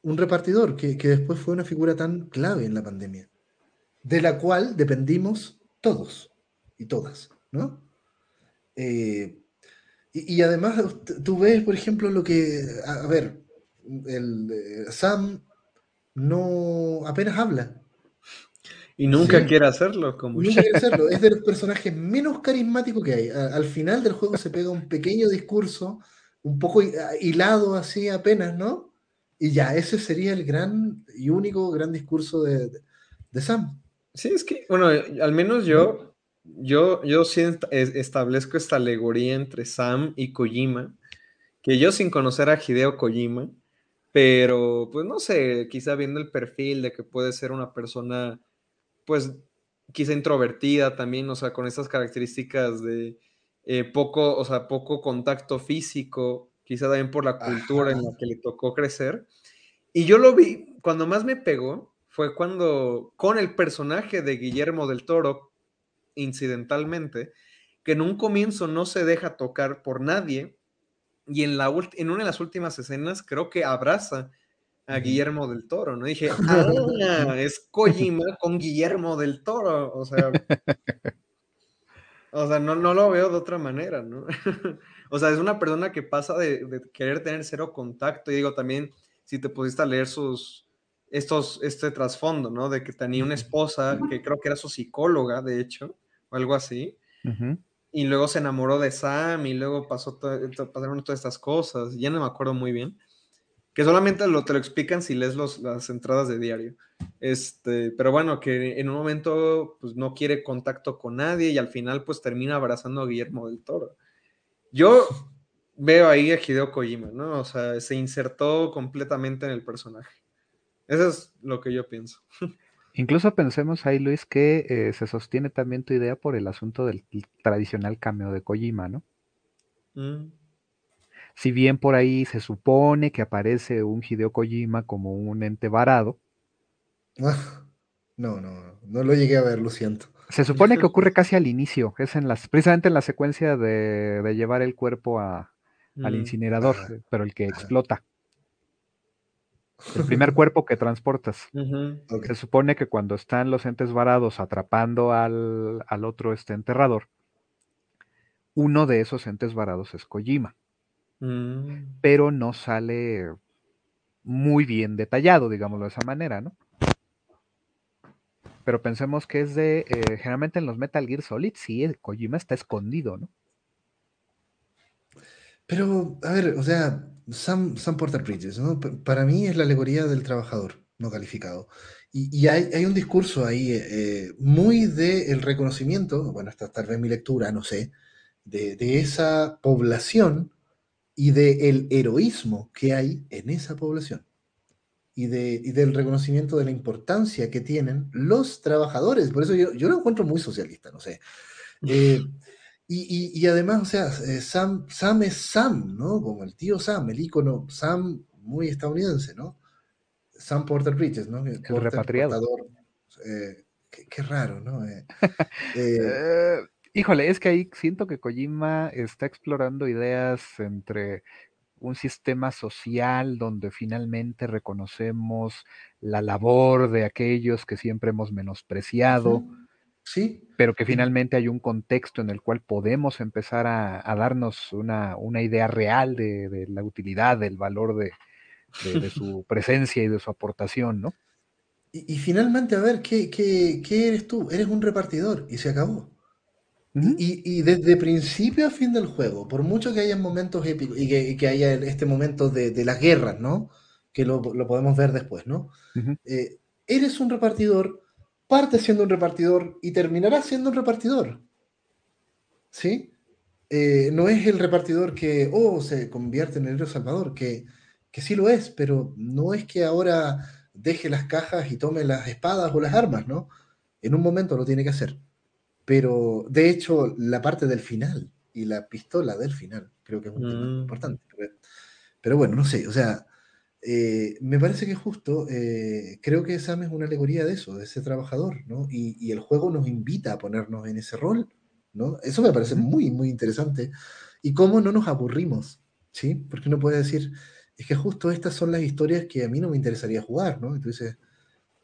Un repartidor que, después fue una figura tan clave en la pandemia, de la cual dependimos todos y todas, ¿no? Eh, y, además tú ves, por ejemplo, lo que, a, ver, el, eh, Sam no apenas habla. Y nunca quiere hacerlo. Como nunca quiere hacerlo. Es de los personajes menos carismáticos que hay. al final del juego se pega un pequeño discurso, un poco hilado así apenas, ¿no? Y ya, ese sería el gran y único gran discurso de, Sam. Sí, es que, bueno, al menos yo, yo, yo sí establezco esta alegoría entre Sam y Kojima, que yo sin conocer a Hideo Kojima, pero pues no sé, quizá viendo el perfil de que puede ser una persona, pues quizá introvertida también, o sea, con estas características de eh, poco, o sea, poco contacto físico, quizá también por la cultura en la que le tocó crecer. Y yo lo vi, cuando más me pegó, fue cuando, con el personaje de Guillermo del Toro, incidentalmente, que en un comienzo no se deja tocar por nadie, y en, la en una de las últimas escenas creo que abraza a Guillermo del Toro, ¿no? dije, ah, es Kojima con Guillermo del Toro, o sea, o sea, no, no lo veo de otra manera, ¿no? O sea, es una persona que pasa de, querer tener cero contacto. Y digo, también, si te pusiste a leer sus, estos, este trasfondo, ¿no? De que tenía una esposa que creo que era su psicóloga, de hecho, o algo así. Y luego se enamoró de Sam y luego pasó pasaron todas estas cosas. Ya no me acuerdo muy bien. Que solamente lo, te lo explican si lees los, las entradas de diario. Este, pero bueno, que en un momento pues no quiere contacto con nadie y al final pues termina abrazando a Guillermo del Toro. Yo veo ahí a Hideo Kojima, ¿no? O sea, se insertó completamente en el personaje. Eso es lo que yo pienso. Incluso pensemos ahí, Luis, que eh, se sostiene también tu idea por el asunto del tradicional cameo de Kojima, ¿no? Mm. Si bien por ahí se supone que aparece un Hideo Kojima como un ente varado. no, no, no lo llegué a ver, lo siento. Se supone que ocurre casi al inicio, es en las, precisamente en la secuencia de, llevar el cuerpo al mm. incinerador, pero el que explota. El primer cuerpo que transportas. Se supone que cuando están los entes varados atrapando al, otro este enterrador, uno de esos entes varados es Kojima. Mm. Pero no sale muy bien detallado, digámoslo de esa manera, ¿no? Pero pensemos que es de, eh, generalmente en los Metal Gear Solid, sí, Kojima está escondido, ¿no? Pero, a ver, o sea, Sam, Porter Bridges, ¿no? Para mí es la alegoría del trabajador no calificado. Y, hay, un discurso ahí eh, eh, muy del reconocimiento, bueno, esta tal vez mi lectura, no sé, de, esa población y del heroísmo que hay en esa población y, de, del reconocimiento de la importancia que tienen los trabajadores. Por eso yo, yo lo encuentro muy socialista, no sé. Eh, Y, además, o sea, eh, Sam, Sam es Sam, ¿no? Como el tío Sam, el ícono Sam muy estadounidense, ¿no? Sam Porter Bridges, ¿no? El, repatriado. Eh, qué, raro, ¿no? híjole, es que ahí siento que Kojima está explorando ideas entre un sistema social donde finalmente reconocemos la labor de aquellos que siempre hemos menospreciado. Sí. Pero que finalmente hay un contexto en el cual podemos empezar a, darnos una, idea real de, la utilidad, del valor de, su presencia y de su aportación, ¿no? Y, finalmente, a ver, ¿qué, ¿qué, eres tú? Eres un repartidor y se acabó. y, desde principio a fin del juego, por mucho que haya momentos épicos y que, haya este momento de, las guerras, ¿no? Que lo, podemos ver después, ¿no? Eh, eres un repartidor parte siendo un repartidor y terminará siendo un repartidor. ¿Sí? Eh, no es el repartidor que, oh, se convierte en el héroe salvador, que, que sí lo es, pero no es que ahora deje las cajas y tome las espadas o las armas, ¿no? En un momento lo tiene que hacer. Pero, de hecho, la parte del final y la pistola del final creo que es un tema mm. importante. pero, bueno, no sé, o sea, eh, me parece que justo, eh, creo que Sam es una alegoría de eso, de ese trabajador, ¿no? Y, el juego nos invita a ponernos en ese rol, ¿no? Eso me parece muy, muy interesante. Y cómo no nos aburrimos, ¿sí? Porque uno puede decir, es que justo estas son las historias que a mí no me interesaría jugar, ¿no? Entonces,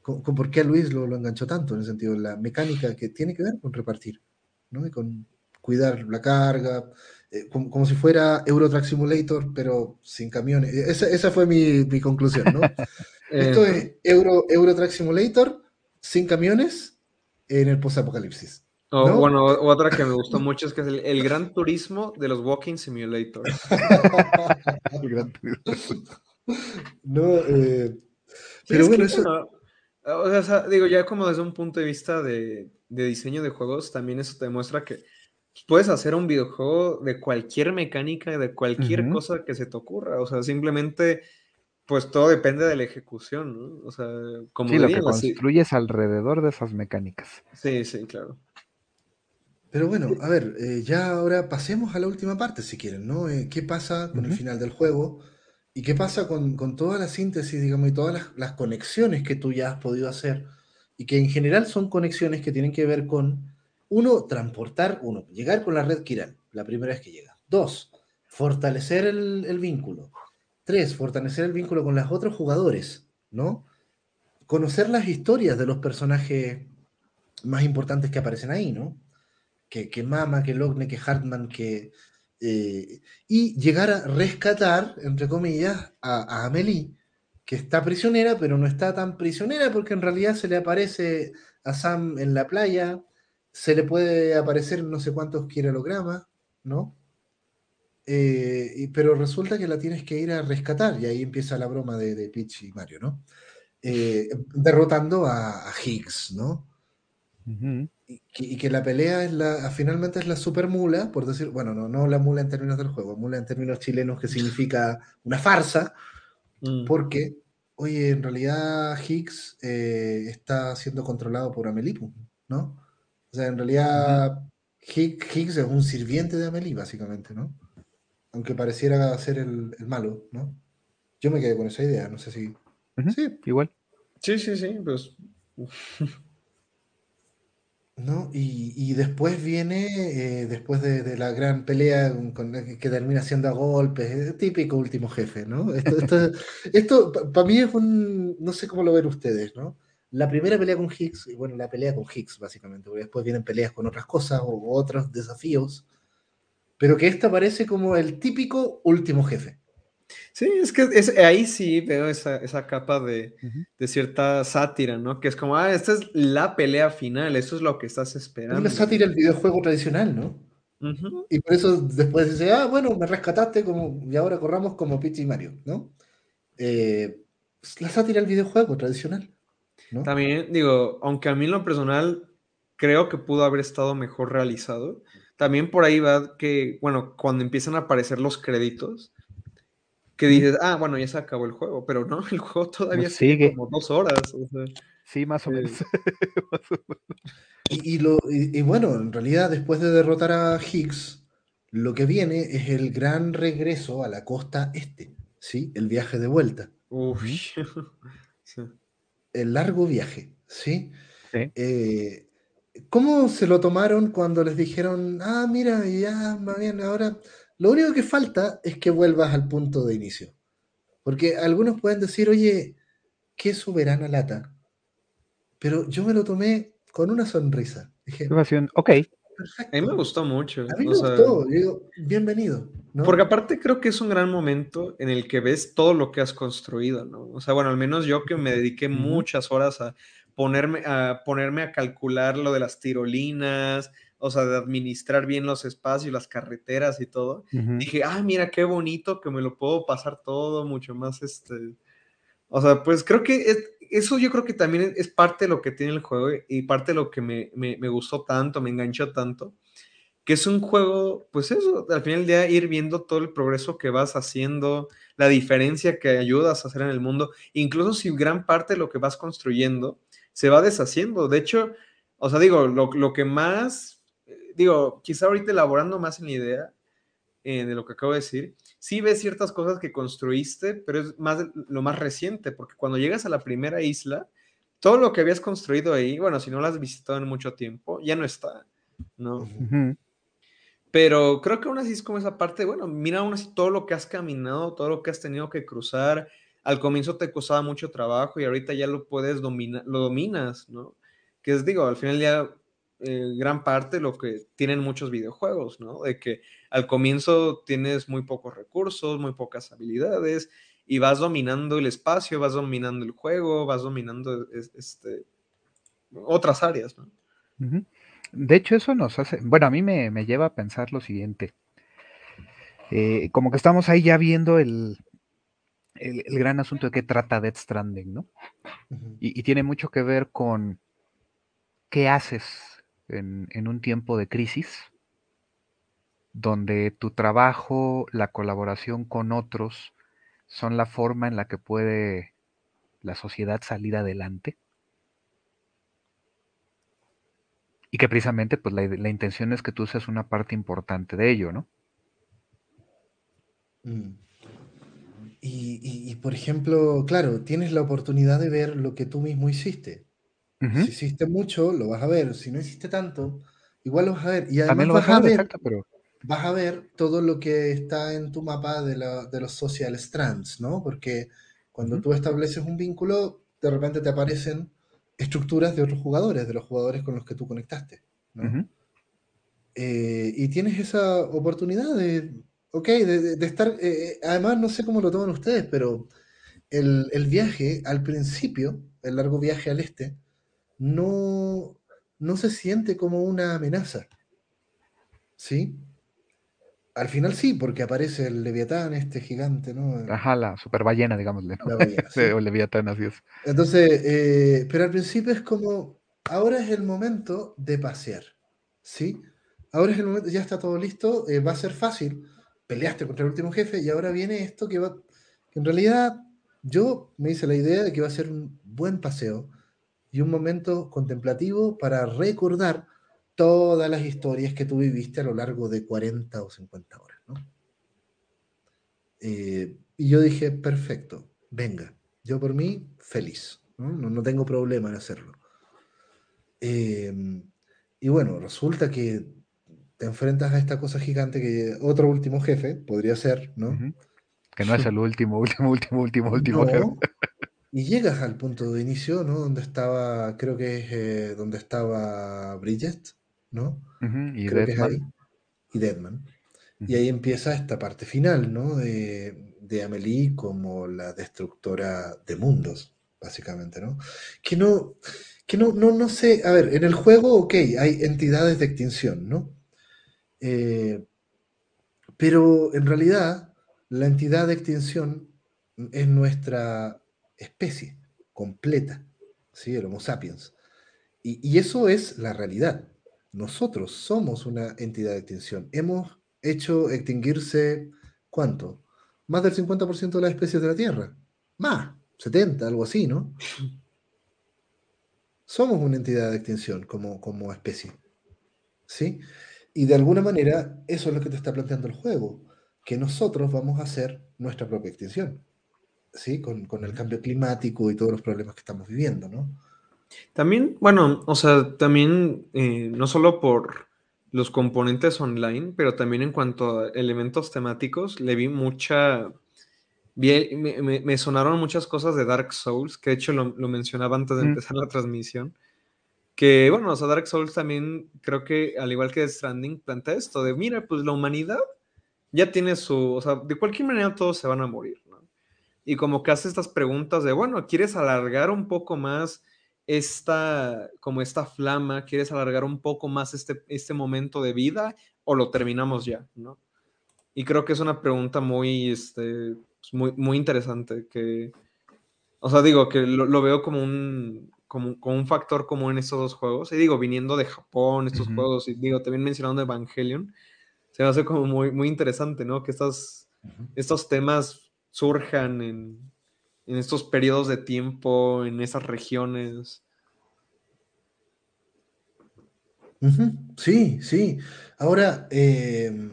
¿con, por qué a Luis lo, lo, enganchó tanto? En el sentido de la mecánica que tiene que ver con repartir, ¿no? Y con cuidar la carga, eh, como, si fuera Euro Truck Simulator, pero sin camiones. E, esa, esa fue mi, mi, conclusión, ¿no? Esto es Euro, Euro Truck Simulator sin camiones en el post-apocalipsis. ¿no? bueno, otra que me gustó mucho es que es el, Gran Turismo de los Walking Simulators. el Gran Turismo. no, eh, pero bueno, eso... o sea, digo, ya como desde un punto de vista de, de diseño de juegos, también eso te demuestra que puedes hacer un videojuego de cualquier mecánica, de cualquier cosa que se te ocurra. O sea, simplemente, pues todo depende de la ejecución, ¿no? O sea, como sí, lo que construyes alrededor de esas mecánicas. Sí, sí, claro. Pero bueno, a ver, eh, ya ahora pasemos a la última parte, si quieren, ¿no? Eh, ¿Qué pasa con el final del juego? ¿Y qué pasa con, toda la síntesis, digamos, y todas las, las, conexiones que tú ya has podido hacer? Y que en general son conexiones que tienen que ver con uno, transportar, uno, llegar con la red Kiran, la primera vez que llega. Dos, fortalecer el, vínculo. Tres, fortalecer el vínculo con los otros jugadores, ¿no? Conocer las historias de los personajes más importantes que aparecen ahí, ¿no? Que, que Mama, que Logne, que Hartman, que... Eh, y llegar a rescatar, entre comillas, a, a Amelie, que está prisionera, pero no está tan prisionera porque en realidad se le aparece a Sam en la playa, se le puede aparecer no sé cuántos quiralogramas, ¿no? Eh, pero resulta que la tienes que ir a rescatar, y ahí empieza la broma de, de Peach y Mario, ¿no? Eh, derrotando a, Higgs, ¿no? y, que, la pelea es la, finalmente es la super mula, por decir, bueno, no, no la mula en términos del juego, mula en términos chilenos que significa una farsa, mm. porque, oye, en realidad Higgs eh, está siendo controlado por Amelipo, ¿no? O sea, en realidad Higgs es un sirviente de Amelie, básicamente, ¿no? Aunque pareciera ser el, malo, ¿no? Yo me quedé con esa idea, no sé si... Sí, igual. Sí, sí, sí, pues... ¿No? Y, después viene, eh, después de, la gran pelea que termina siendo a golpes, típico último jefe, ¿no? Esto, esto, esto para mí es un, no sé cómo lo ven ustedes, ¿no? La primera pelea con Higgs, y bueno, la pelea con Higgs, básicamente, porque después vienen peleas con otras cosas o otros desafíos, pero que esta parece como el típico último jefe. Sí, es que es, ahí sí veo esa, esa capa de, de, cierta sátira, ¿no? Que es como, ah, esta es la pelea final, eso es lo que estás esperando. Es una sátira del videojuego tradicional, ¿no? Y por eso después dice, ah, bueno, me rescataste como, y ahora corramos como Peach y Mario, ¿no? Eh, la sátira del videojuego tradicional. También, digo, aunque a mí en lo personal creo que pudo haber estado mejor realizado, también por ahí va que, bueno, cuando empiezan a aparecer los créditos, que dices, ah, bueno, ya se acabó el juego, pero no, el juego todavía sigue como dos horas. sí, más o, menos. Y, lo, y, bueno, en realidad después de derrotar a Higgs, lo que viene es el gran regreso a la costa este, ¿sí? El viaje de vuelta. El largo viaje, ¿sí? Eh, ¿Cómo se lo tomaron cuando les dijeron, ah, mira, ya, más bien, ahora lo único que falta es que vuelvas al punto de inicio? Porque algunos pueden decir, oye, qué soberana lata. Pero yo me lo tomé con una sonrisa. Dije, ok. A mí me gustó mucho. A mí me gustó, digo, bienvenido. Porque aparte creo que es un gran momento en el que ves todo lo que has construido, ¿no? O sea, bueno, al menos yo que me dediqué muchas horas a ponerme, a ponerme a calcular lo de las tirolinas, o sea, de administrar bien los espacios, las carreteras y todo. Dije, ah, mira qué bonito que me lo puedo pasar todo mucho más, este, o sea, pues creo que eso yo creo que también es parte de lo que tiene el juego y parte de lo que me, me, me, gustó tanto, me enganchó tanto, que es un juego, pues eso, al final del día ir viendo todo el progreso que vas haciendo, la diferencia que ayudas a hacer en el mundo, incluso si gran parte de lo que vas construyendo se va deshaciendo. De hecho, o sea, digo, lo, que más, digo, quizá ahorita elaborando más en la idea eh, de lo que acabo de decir, sí ves ciertas cosas que construiste, pero es más lo más reciente, porque cuando llegas a la primera isla, todo lo que habías construido ahí, bueno, si no lo has visitado en mucho tiempo, ya no está, ¿no? Pero creo que aún así es como esa parte, bueno, mira aún así todo lo que has caminado, todo lo que has tenido que cruzar. Al comienzo te costaba mucho trabajo y ahorita ya lo puedes dominar, lo dominas, ¿no? Que es, digo, al final ya eh, gran parte lo que tienen muchos videojuegos, ¿no? De que al comienzo tienes muy pocos recursos, muy pocas habilidades y vas dominando el espacio, vas dominando el juego, vas dominando este, otras áreas, ¿no? De hecho, eso nos hace, bueno, a mí me, lleva a pensar lo siguiente. Eh, como que estamos ahí ya viendo el, el, gran asunto de qué trata Death Stranding, ¿no? y, y, tiene mucho que ver con qué haces en, un tiempo de crisis, donde tu trabajo, la colaboración con otros, son la forma en la que puede la sociedad salir adelante. Y que precisamente pues la, intención es que tú seas una parte importante de ello, ¿no? Mm. Y, y, por ejemplo, claro, tienes la oportunidad de ver lo que tú mismo hiciste. Si hiciste mucho, lo vas a ver. Si no hiciste tanto, igual lo vas a ver. Y además vas, a ver, vas a ver todo lo que está en tu mapa de, los social strands, ¿no? Porque cuando tú estableces un vínculo, de repente te aparecen estructuras de otros jugadores, de los jugadores con los que tú conectaste, ¿no? Eh, y tienes esa oportunidad de, ok, de, estar, eh, eh, además no sé cómo lo toman ustedes, pero el, el, viaje al principio, el largo viaje al este, no, no se siente como una amenaza. ¿Sí? Al final sí, porque aparece el Leviatán, este gigante, ¿no? Ajá, la super ballena, digámosle. o Leviatán, así es. Entonces, eh, pero al principio es como, ahora es el momento de pasear, ¿sí? Ahora es el momento, ya está todo listo, eh, va a ser fácil, peleaste contra el último jefe y ahora viene esto que va, que en realidad yo me hice la idea de que va a ser un buen paseo, y un momento contemplativo para recordar todas las historias que tú viviste a lo largo de 40 o 50 horas. ¿no? Eh, y yo dije, perfecto, venga, yo por mí feliz, no, no, tengo problema en hacerlo. Em, y bueno, resulta que te enfrentas a esta cosa gigante que otro último jefe podría ser, ¿no? Que no es el último, último, último, último, último jefe. Y llegas al punto de inicio, ¿no? Donde estaba, creo que es eh, donde estaba Bridget, ¿no? y creo Deadman. y Deadman. Y ahí empieza esta parte final, ¿no? De, de Amelie como la destructora de mundos, básicamente, ¿no? Que no, que no, no, no sé, a ver, en el juego, ok, hay entidades de extinción, ¿no? Eh, pero en realidad, la entidad de extinción es nuestra especie completa, ¿sí? el Homo sapiens. Y, eso es la realidad. Nosotros somos una entidad de extinción. Hemos hecho extinguirse, ¿cuánto? Más del 50% de las especies de la Tierra. Más, 70, algo así, ¿no? somos una entidad de extinción como, como especie. ¿Sí? Y de alguna manera eso es lo que te está planteando el juego, que nosotros vamos a hacer nuestra propia extinción, ¿sí? Con, con el cambio climático y todos los problemas que estamos viviendo, ¿no? También, bueno, o sea, también eh, no solo por los componentes online, pero también en cuanto a elementos temáticos, le vi mucha... me, sonaron muchas cosas de Dark Souls, que de hecho lo, mencionaba antes de mm. empezar la transmisión. Que bueno, o sea, Dark Souls también creo que, al igual que The Stranding, plantea esto de, mira, pues la humanidad ya tiene su, o sea, de cualquier manera todos se van a morir, ¿no? Y como que hace estas preguntas de, bueno, ¿quieres alargar un poco más esta, como esta flama, quieres alargar un poco más este, este momento de vida o lo terminamos ya, ¿no? Y creo que es una pregunta muy, este, pues, muy, muy interesante que, o sea, digo que lo, veo como un, como, un factor común en estos dos juegos. Y digo, viniendo de Japón, estos juegos, y digo, también mencionando Evangelion, se me hace como muy, muy interesante, ¿no? Que estos, estos temas surjan en, en estos periodos de tiempo, en esas regiones. Sí, sí. Ahora, eh,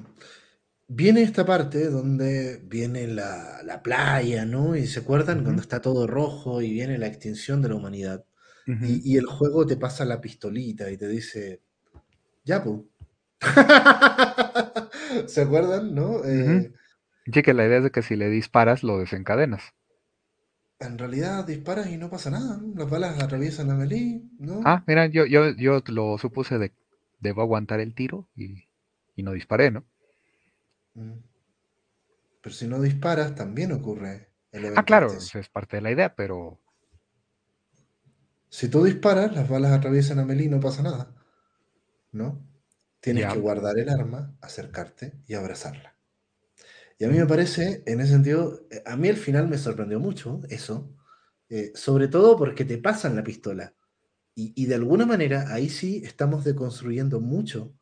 viene esta parte donde viene la, playa, ¿no? Y se acuerdan cuando está todo rojo y viene la extinción de la humanidad. y, el juego te pasa la pistolita y te dice, ya, pues. ¿Se acuerdan, no? Eh, que la idea es de que si le disparas lo desencadenas en realidad disparas y no pasa nada. Las balas atraviesan a Melí, ¿no? Ah, mira, yo, yo, yo lo supuse de debo aguantar el tiro y, no disparé, ¿no? Mm. Pero si no disparas, también ocurre el evento. Ah, claro, es parte de la idea, pero. Si tú disparas, las balas atraviesan a Melí y no pasa nada. ¿No? Tienes que guardar el arma, acercarte y abrazarla. Y a mí me parece, en ese sentido, eh, a mí al final me sorprendió mucho eso, eh, sobre todo porque te pasan la pistola. Y, de alguna manera ahí sí estamos deconstruyendo mucho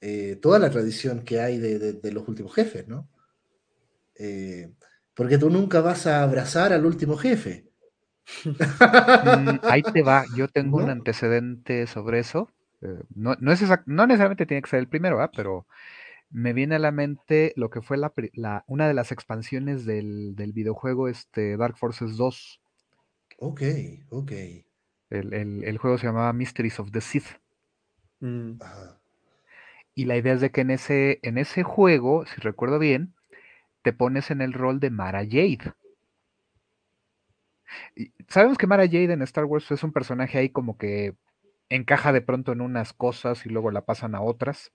eh, toda la tradición que hay de, los últimos jefes, ¿no? porque tú nunca vas a abrazar al último jefe. Mm, ahí te va, yo tengo un antecedente sobre eso. no, no, es no necesariamente tiene que ser el primero, ¿ah? pero me viene a la mente lo que fue la, una de las expansiones del, videojuego este Dark Forces 2. Ok, ok. El, juego se llamaba Mysteries of the Sith. Mm. Y la idea es de que en ese, en ese juego, si recuerdo bien, te pones en el rol de Mara Jade. sabemos que Mara Jade en Star Wars es un personaje ahí como que encaja de pronto en unas cosas y luego la pasan a otras.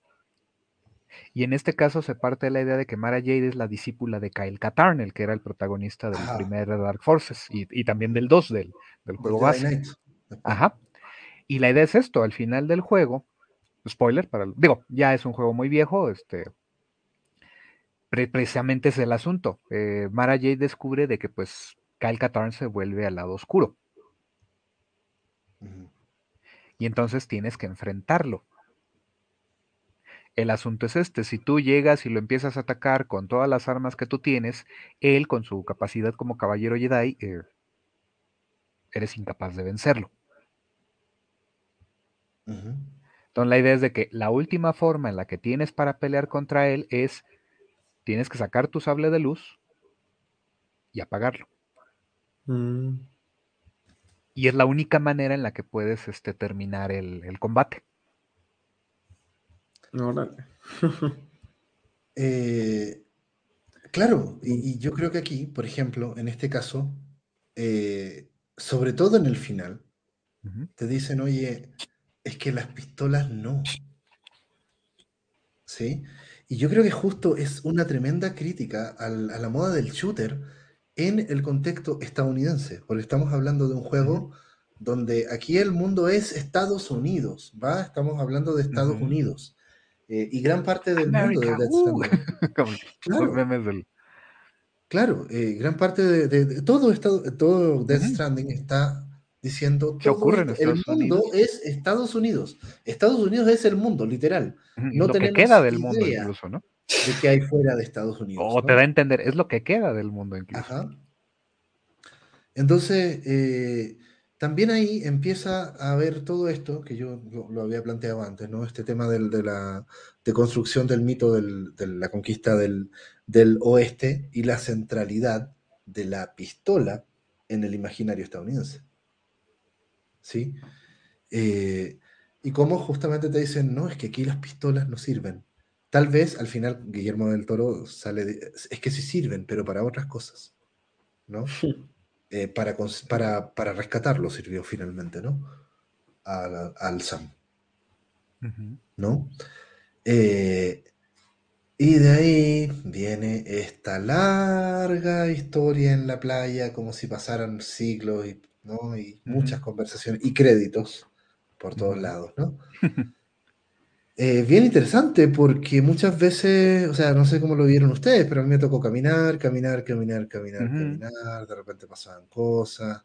Y en este caso se parte de la idea de que Mara Jade es la discípula de Kyle Katarn, el que era el protagonista del primer Dark Forces y, también del 2 del, juego base. Ajá. Y la idea es esto, al final del juego, spoiler, para, digo, ya es un juego muy viejo, este, precisamente es el asunto. Eh, Mara Jade descubre de que pues Kyle Katarn se vuelve al lado oscuro. Y entonces tienes que enfrentarlo. El asunto es este, si tú llegas y lo empiezas a atacar con todas las armas que tú tienes, él con su capacidad como caballero Jedi, eh, eres incapaz de vencerlo. Entonces la idea es de que la última forma en la que tienes para pelear contra él es, tienes que sacar tu sable de luz y apagarlo. Mm. Y es la única manera en la que puedes este, terminar el combate. Eh, claro, y, yo creo que aquí, por ejemplo, en este caso, eh, sobre todo en el final, te dicen, oye, es que las pistolas no. ¿Sí? Y yo creo que justo es una tremenda crítica a la moda del shooter en el contexto estadounidense, porque estamos hablando de un juego donde aquí el mundo es Estados Unidos, ¿va? Estamos hablando de Estados Unidos. Eh, y gran parte del mundo de Death uh. Stranding. claro, eh, gran parte de, todo, todo Death Stranding está diciendo ¿Qué ocurre en el mundo es Estados Unidos. Estados Unidos es el mundo, literal. No lo que queda del mundo incluso, ¿no? De que hay fuera de Estados Unidos. O te da a entender, es lo que queda del mundo incluso. Ajá. Entonces, eh, también ahí empieza a ver todo esto, que yo lo, había planteado antes, ¿no? Este tema de la de construcción del mito de la conquista del, del oeste y la centralidad de la pistola en el imaginario estadounidense. ¿Sí? Eh, y cómo justamente te dicen, no, es que aquí las pistolas no sirven. Tal vez al final Guillermo del Toro sale de, es que sí sirven, pero para otras cosas, ¿no? Eh, para, para, para, rescatarlo sirvió finalmente, ¿no? Al, al Sam, ¿no? Eh, y de ahí viene esta larga historia en la playa, como si pasaran siglos y, ¿no? y muchas conversaciones y créditos por todos lados, ¿no? Eh, bien interesante porque muchas veces, o sea, no sé cómo lo vieron ustedes, pero a mí me tocó caminar, caminar, caminar, caminar, caminar, de repente pasaban cosas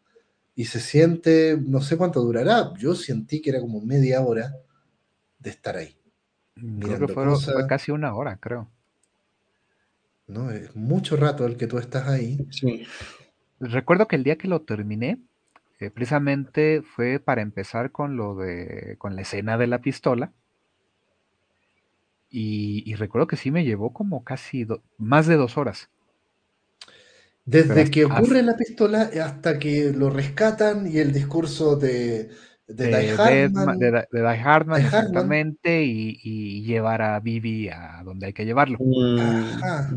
y se siente, no sé cuánto durará, yo sentí que era como media hora de estar ahí. Mm, creo que fue casi una hora, creo. ¿No? Es mucho rato el que tú estás ahí. Sí. Recuerdo que el día que lo terminé, eh, precisamente fue para empezar con lo de, con la escena de la pistola y, recuerdo que sí me llevó como casi más de dos horas. Desde que ocurre la pistola hasta que lo rescatan y el discurso de, de, Die Hardman. De, Die Hardman, exactamente, y, llevar a Vivi a donde hay que llevarlo.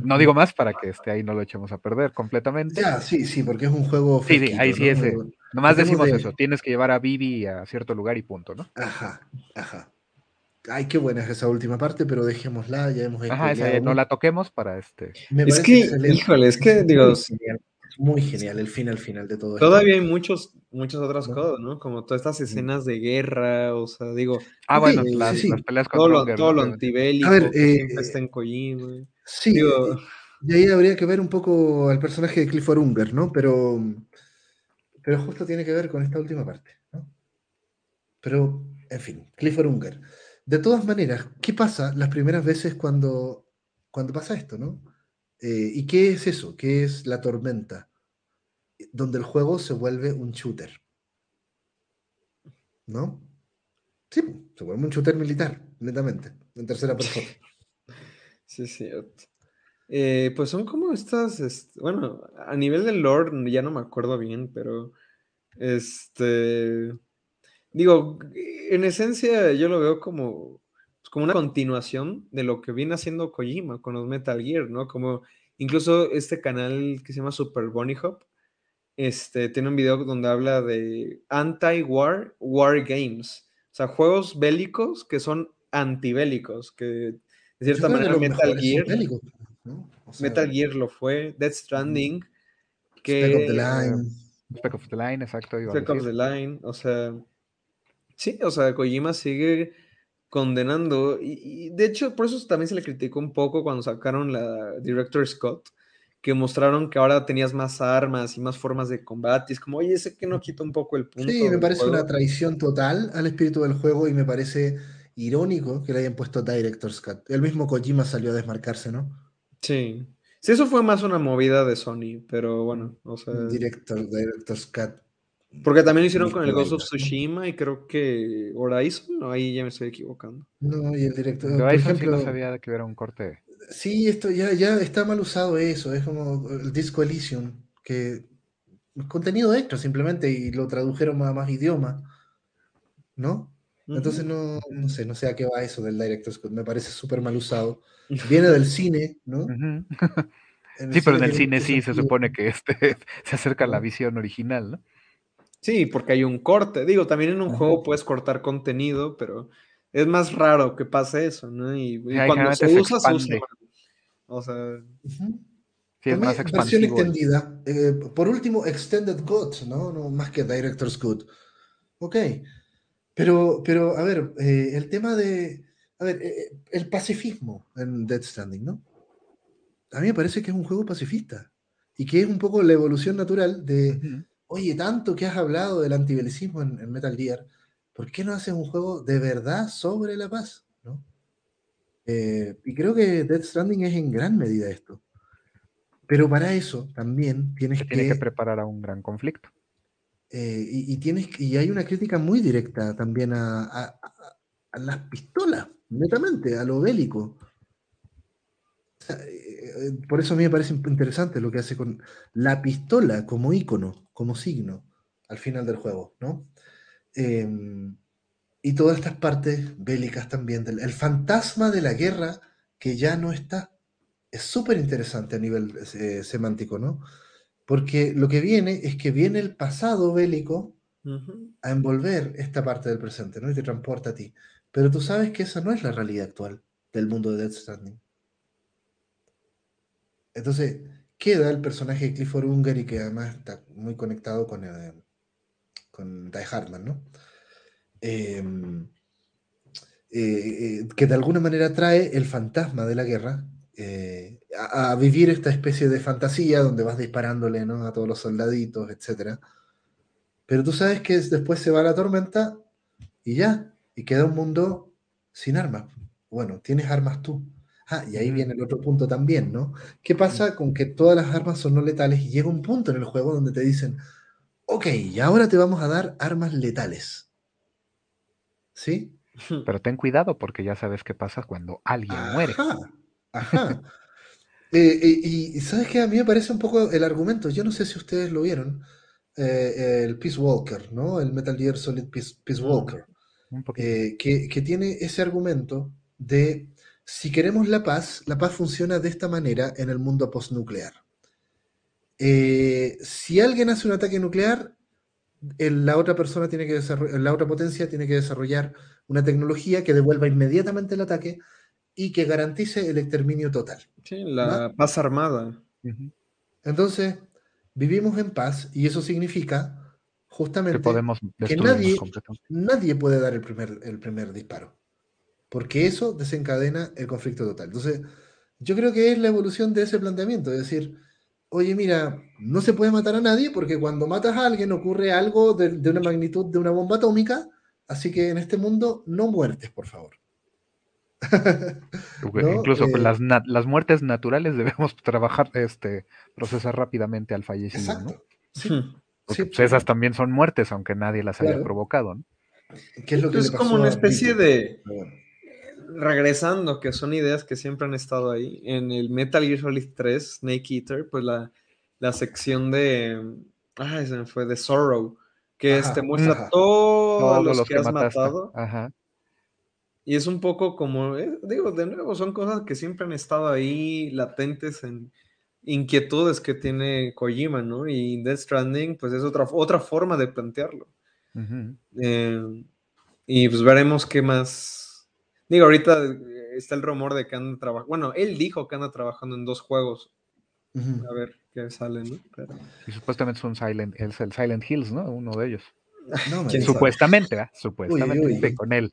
No digo más para que esté ahí no lo echemos a perder completamente. Ya, sí, sí, porque es un juego. Sí, sí, ahí sí es. Eh, nomás decimos eso, tienes que llevar a Vivi a cierto lugar y punto, ¿no? Ajá, ajá. Ay, qué buena es esa última parte, pero dejémosla, ya hemos Ajá, esa, no la toquemos para este. es que, híjole, es que, digo, muy genial, el final final de todo Todavía hay muchos, muchas otras cosas, ¿no? Como todas estas escenas de guerra, o sea, digo. Ah, bueno, las, peleas con todo, lo, todo lo antibélico, a ver, eh, siempre está en Kojima. Sí, y ahí habría que ver un poco al personaje de Clifford Unger, ¿no? Pero, pero justo tiene que ver con esta última parte, ¿no? Pero, en fin, Clifford Unger. De todas maneras, ¿qué pasa las primeras veces cuando, cuando pasa esto, no? Eh, ¿Y qué es eso? ¿Qué es la tormenta? Donde el juego se vuelve un shooter. ¿No? Sí, se vuelve un shooter militar, netamente, en tercera persona. Sí, sí. Eh, pues son como estas, bueno, a nivel del lore ya no me acuerdo bien, pero este Digo, en esencia yo lo veo como, pues, como una continuación de lo que viene haciendo Kojima con los Metal Gear, ¿no? Como incluso este canal que se llama Super Bunny Hop, este, tiene un video donde habla de anti-war, war games. O sea, juegos bélicos que son antibélicos, que de cierta manera Metal Gear... Metal Gear lo fue, Death Stranding, que... Spec of the Line. Spec of the Line, exacto. Spec of the Line, o sea... Sí, o sea, Kojima sigue condenando, y, de hecho por eso también se le criticó un poco cuando sacaron la Director Scott, que mostraron que ahora tenías más armas y más formas de combate, es como, oye, ese que no quita un poco el punto. Sí, me parece una traición total al espíritu del juego y me parece irónico que le hayan puesto Director Scott. El mismo Kojima salió a desmarcarse, ¿no? Sí. Sí, eso fue más una movida de Sony, pero bueno, o sea... Director, Director Scott. Porque también lo hicieron con el Ghost of Tsushima y creo que Horizon, no, ahí ya me estoy equivocando. No, y el director. Por ejemplo, no sabía que era un corte. Sí, esto ya, ya está mal usado eso, es como el Disco Elysium, que es contenido extra simplemente y lo tradujeron a más idiomas, ¿no? Entonces no, no sé, no sé a qué va eso del Director Scott, me parece súper mal usado. Viene del cine, ¿no? Sí, pero en el cine sí se supone que este, se acerca a la visión original, ¿no? Sí, porque hay un corte. Digo, también en un juego puedes cortar contenido, pero es más raro que pase eso, ¿no? Y, cuando se, usa, se usa. O sea. Sí, es más versión extendida. Eh, por último, Extended God, ¿no? ¿no? Más que Director's Good. Ok. Pero, pero a ver, eh, el tema de. A ver, eh, el pacifismo en Dead Stranding, ¿no? A mí me parece que es un juego pacifista. Y que es un poco la evolución natural de oye, tanto que has hablado del antibelicismo en, Metal Gear, ¿por qué no haces un juego de verdad sobre la paz? Eh, y creo que Death Stranding es en gran medida esto. Pero para eso también tienes que... Tienes que preparar a un gran conflicto. Eh, y, tienes, y hay una crítica muy directa también a, las pistolas, netamente, a lo bélico. Eh, por eso a mí me parece interesante lo que hace con la pistola como icono, como signo, al final del juego, ¿no? Em, y todas estas partes bélicas también, el fantasma de la guerra que ya no está. Es súper interesante a nivel eh, semántico, ¿no? Porque lo que viene es que viene el pasado bélico a envolver esta parte del presente, ¿no? Y te transporta a ti. Pero tú sabes que esa no es la realidad actual del mundo de Death Stranding. Entonces, queda el personaje de Clifford Unger y que además está muy conectado con, eh, con Die Hartman, ¿no? Em, eh, eh, que de alguna manera trae el fantasma de la guerra eh, a, vivir esta especie de fantasía donde vas disparándole ¿no? a todos los soldaditos, etc. Pero tú sabes que después se va la tormenta y ya, y queda un mundo sin armas. Bueno, tienes armas tú. Ah, y ahí viene el otro punto también, ¿no? ¿Qué pasa con que todas las armas son no letales y llega un punto en el juego donde te dicen, ok, y ahora te vamos a dar armas letales? ¿Sí? Pero ten cuidado porque ya sabes qué pasa cuando alguien muere. Ajá. Eh, eh, y, sabes que a mí me parece un poco el argumento, yo no sé si ustedes lo vieron, eh, el Peace Walker, ¿no? El Metal Gear Solid Peace, mm, Walker, que, tiene ese argumento de si queremos la paz, la paz funciona de esta manera en el mundo postnuclear. si alguien hace un ataque nuclear, la otra persona tiene que desarrollar, la otra potencia tiene que desarrollar una tecnología que devuelva inmediatamente el ataque y que garantice el exterminio total. Sí, la paz armada. Entonces, vivimos en paz y eso significa justamente que, podemos nadie, nadie puede dar el primer, el primer disparo, porque eso desencadena el conflicto total. Entonces, yo creo que es la evolución de ese planteamiento, es decir, oye, mira, no se puede matar a nadie porque cuando matas a alguien ocurre algo de, de una magnitud de una bomba atómica, así que en este mundo no muertes, por favor. Incluso con eh, las, muertes naturales debemos trabajar, este, procesar rápidamente al fallecido, ¿no? Porque pues, esas también son muertes, aunque nadie las haya provocado, ¿no? es, lo que es como una especie de... Regresando, que son ideas que siempre han estado ahí. En el Metal Gear Solid 3, Snake Eater, pues la, la sección de... Ah, se me fue, de Sorrow, que este muestra todos, los, que, has matado. Ajá y es un poco como, eh, digo, de nuevo, son cosas que siempre han estado ahí latentes en inquietudes que tiene Kojima, ¿no? Y Death Stranding, pues es otra, otra forma de plantearlo. Eh, y pues veremos qué más. Digo, ahorita eh, está el rumor de que anda trabajando. Bueno, él dijo que anda trabajando en dos juegos. A ver qué sale, ¿no? Y supuestamente son Silent, es el Silent Hills, ¿no? Uno de ellos. supuestamente, ¿verdad? Supuestamente, con él.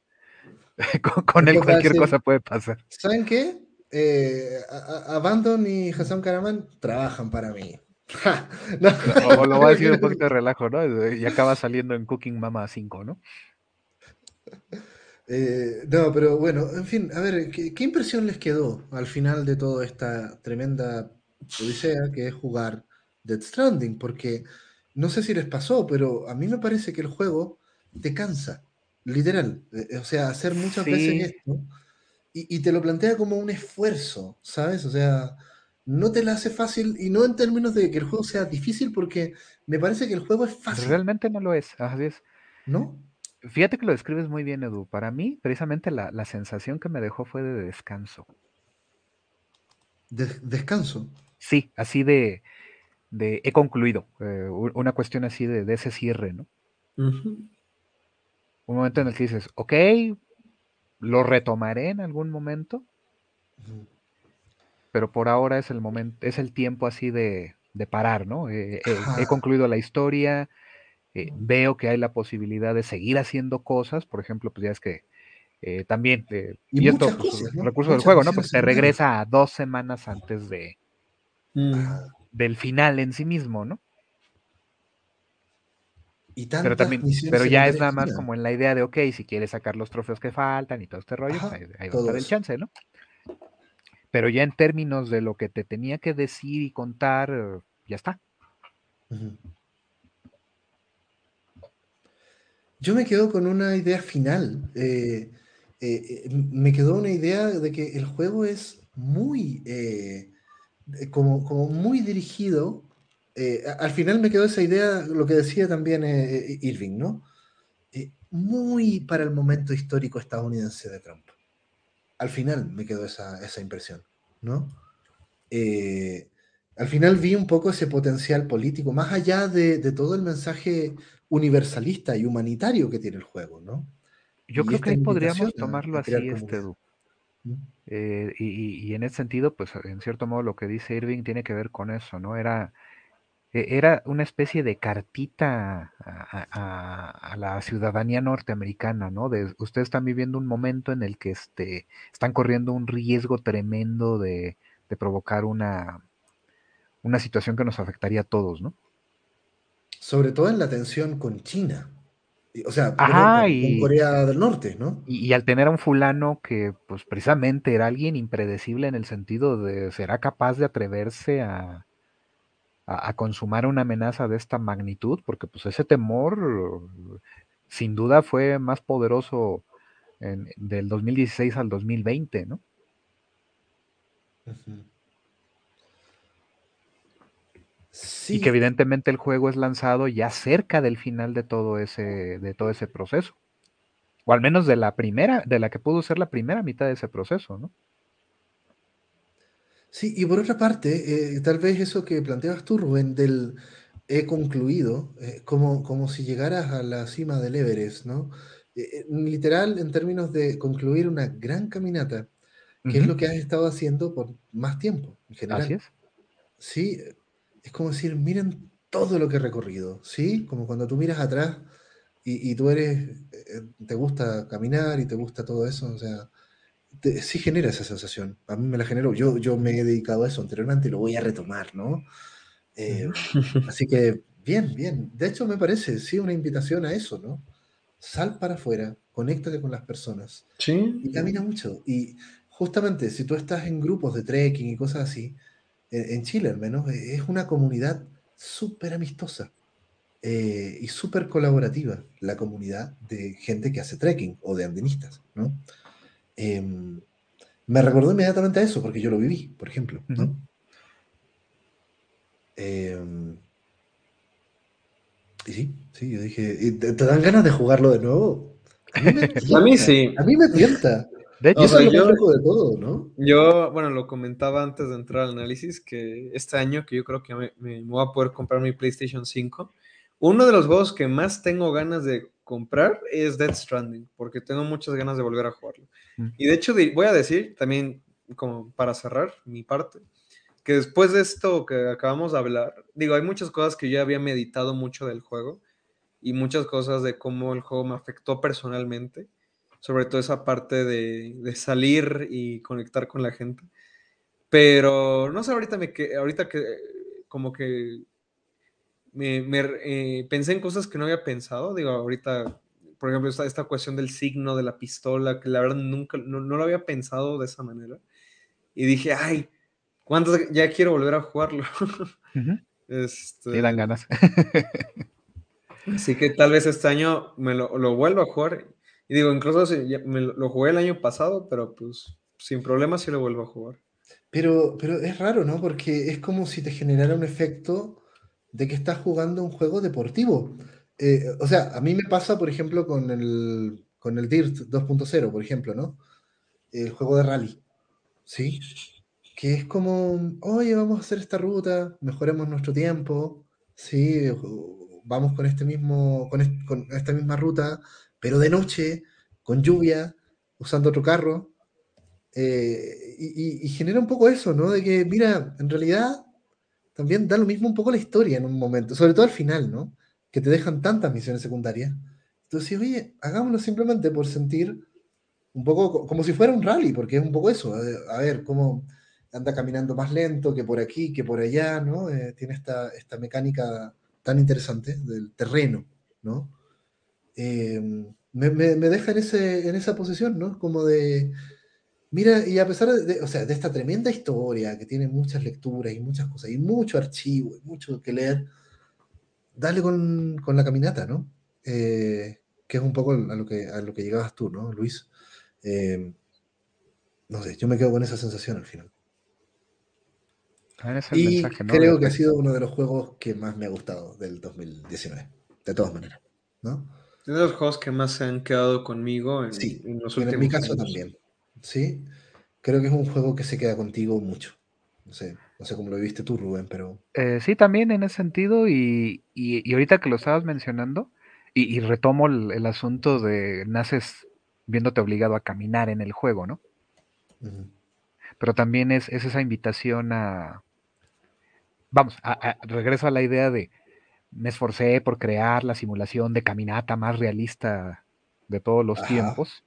con, él cualquier cosa puede pasar. ¿Saben qué? Eh, Abandon y Hassan Karaman trabajan para mí. o, lo voy a decir un poquito de relajo, ¿no? Y acaba saliendo en Cooking Mama 5, ¿no? Eh, no, pero bueno, en fin, a ver, ¿qué, impresión les quedó al final de toda esta tremenda odisea que es jugar Dead Stranding? Porque no sé si les pasó, pero a mí me parece que el juego te cansa. Literal. Eh, o sea, hacer muchas veces esto y, te lo plantea como un esfuerzo, ¿sabes? O sea, no te la hace fácil y no en términos de que el juego sea difícil, porque me parece que el juego es fácil. Realmente no lo es, así es. ¿No? Fíjate que lo describes muy bien, Edu. Para mí, precisamente la, sensación que me dejó fue de descanso. ¿De, ¿Descanso? Sí, así de, de he concluido. Eh, una cuestión así de, ese cierre, ¿no? un momento en el que dices, ok, lo retomaré en algún momento, pero por ahora es el momento, es el tiempo así de, parar, ¿no? Eh, eh, he concluido la historia, eh, veo que hay la posibilidad de seguir haciendo cosas, por ejemplo, pues ya es que también, y, esto, pues, recurso del juego, ¿no? Pues te regresa a dos semanas antes de, mm. del final en sí mismo, ¿no? pero también, pero ya es nada más como en la idea de, ok, si quieres sacar los trofeos que faltan y todo este rollo, pues, ahí, va a estar el chance, ¿no? Pero ya en términos de lo que te tenía que decir y contar, ya está. Yo me quedo con una idea final. Eh, eh, eh, me quedó una idea de que el juego es muy, como, muy dirigido. al final me quedó esa idea, lo que decía también Irving, ¿no? muy para el momento histórico estadounidense de Trump. Al final me quedó esa, esa impresión, ¿no? al final vi un poco ese potencial político, más allá de, de todo el mensaje universalista y humanitario que tiene el juego, ¿no? Yo creo que ahí podríamos tomarlo así, este eh, y, en ese sentido, pues en cierto modo lo que dice Irving tiene que ver con eso, ¿no? Era, e, era una especie de cartita a, la ciudadanía norteamericana, ¿no? De, ustedes están viviendo un momento en el que este, están corriendo un riesgo tremendo de, de provocar una, una situación que nos afectaría a todos, ¿no? Sobre todo en la tensión con China. O sea, con, Corea del Norte, ¿no? Y, al tener a un fulano que, pues precisamente era alguien impredecible en el sentido de, ¿será capaz de atreverse a, a, consumar una amenaza de esta magnitud? Porque pues ese temor sin duda fue más poderoso en, del 2016 al 2020, ¿no? Y que evidentemente el juego es lanzado ya cerca del final de todo ese, de todo ese proceso. O al menos de la primera, de la que pudo ser la primera mitad de ese proceso, ¿no? Sí, y por otra parte, eh, tal vez eso que planteabas tú, Rubén, del he concluido, eh, como, como si llegaras a la cima del Everest, ¿no? Eh, literal, en términos de concluir una gran caminata, que es lo que has estado haciendo por más tiempo, en general. Así es. Sí, es como decir, miren todo lo que he recorrido, ¿sí? Como cuando tú miras atrás y, tú eres, eh, te gusta caminar y te gusta todo eso, o sea, sí genera esa sensación. A mí me la generó. Yo, yo me he dedicado a eso anteriormente y lo voy a retomar, ¿no? Eh, así que, bien, bien. De hecho, me parece, sí, una invitación a eso, ¿no? Sal para afuera, conéctate con las personas. Sí. Y camina mucho. Y justamente, si tú estás en grupos de trekking y cosas así, en Chile al menos, e, es una comunidad súper amistosa eh, y súper colaborativa, la comunidad de gente que hace trekking o de andinistas, ¿no? Em, me recordó inmediatamente a eso, porque yo lo viví, por ejemplo, ¿no? Em, y sí, sí, yo dije, ¿te, dan ganas de jugarlo de nuevo? A mí, sí. A mí me tienta. De hecho, yo, de todo, ¿no? Yo, bueno, lo comentaba antes de entrar al análisis, que este año que yo creo que me, voy a poder comprar mi PlayStation 5, uno de los juegos que más tengo ganas de comprar es Dead Stranding, porque tengo muchas ganas de volver a jugarlo. Mm. Y de hecho, voy a decir también, como para cerrar mi parte, que después de esto que acabamos de hablar, digo, hay muchas cosas que yo había meditado mucho del juego y muchas cosas de cómo el juego me afectó personalmente sobre todo esa parte de, salir y conectar con la gente. Pero no sé, ahorita, me, que, ahorita que como que me, eh, pensé en cosas que no había pensado. Digo, ahorita, por ejemplo, esta, esta cuestión del signo de la pistola, que la verdad nunca, no, lo había pensado de esa manera. Y dije, ay, ¿cuántos ya quiero volver a jugarlo? este, dan ganas. así que tal vez este año me lo, lo vuelva a jugar y digo, incluso me lo jugué el año pasado, pero pues sin problema sí lo vuelvo a jugar. Pero, pero es raro, ¿no? Porque es como si te generara un efecto de que estás jugando un juego deportivo. Eh, o sea, a mí me pasa, por ejemplo, con el, con el Dirt 2.0, por ejemplo, ¿no? El juego de rally, ¿sí? Que es como, oye, vamos a hacer esta ruta, mejoremos nuestro tiempo, ¿sí? Vamos con, este mismo, con esta misma ruta, pero de noche, con lluvia, usando otro carro. Eh, y, genera un poco eso, ¿no? De que, mira, en realidad también da lo mismo un poco la historia en un momento, sobre todo al final, ¿no? Que te dejan tantas misiones secundarias. Entonces, oye, hagámoslo simplemente por sentir un poco como si fuera un rally, porque es un poco eso, eh, a ver cómo anda caminando más lento que por aquí, que por allá, ¿no? Eh, tiene esta, esta mecánica tan interesante del terreno, ¿no? Em, me, deja en, ese, en esa posición, ¿no? Como de, mira, y a pesar de, o sea, de esta tremenda historia que tiene muchas lecturas y muchas cosas, y mucho archivo, y mucho que leer, dale con, la caminata, ¿no? Eh, que es un poco a lo que, a lo que llegabas tú, ¿no, Luis? Eh, no sé, yo me quedo con esa sensación al final. y creo que ha sido uno de los juegos que más me ha gustado del 2019, de todas maneras, ¿no? Es de los juegos que más se han quedado conmigo en, sí, en los últimos En mi caso también, sí. Creo que es un juego que se queda contigo mucho. No sé, no sé cómo lo viste tú, Rubén, pero... Eh, sí, también en ese sentido, y, y, ahorita que lo estabas mencionando, y, retomo el, asunto de naces viéndote obligado a caminar en el juego, ¿no? Pero también es, esa invitación a... Vamos, a, regreso a la idea de me esforcé por crear la simulación de caminata más realista de todos los tiempos,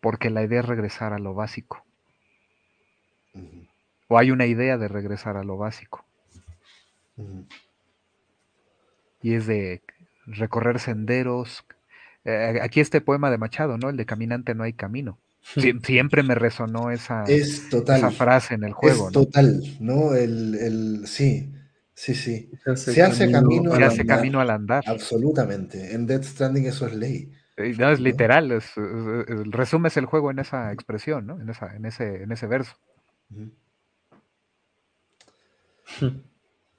porque la idea es regresar a lo básico. O hay una idea de regresar a lo básico. Y es de recorrer senderos. Eh, aquí este poema de Machado, ¿no? El de Caminante no hay camino. siempre me resonó esa, esa, frase en el juego. Es total, ¿no? El, sí, sí, sí. Se hace, camino, hace camino al andar. Absolutamente. En Dead Stranding eso es ley. No, es literal, es, resumes el juego en esa expresión, ¿no? En, esa, en, ese, en ese verso.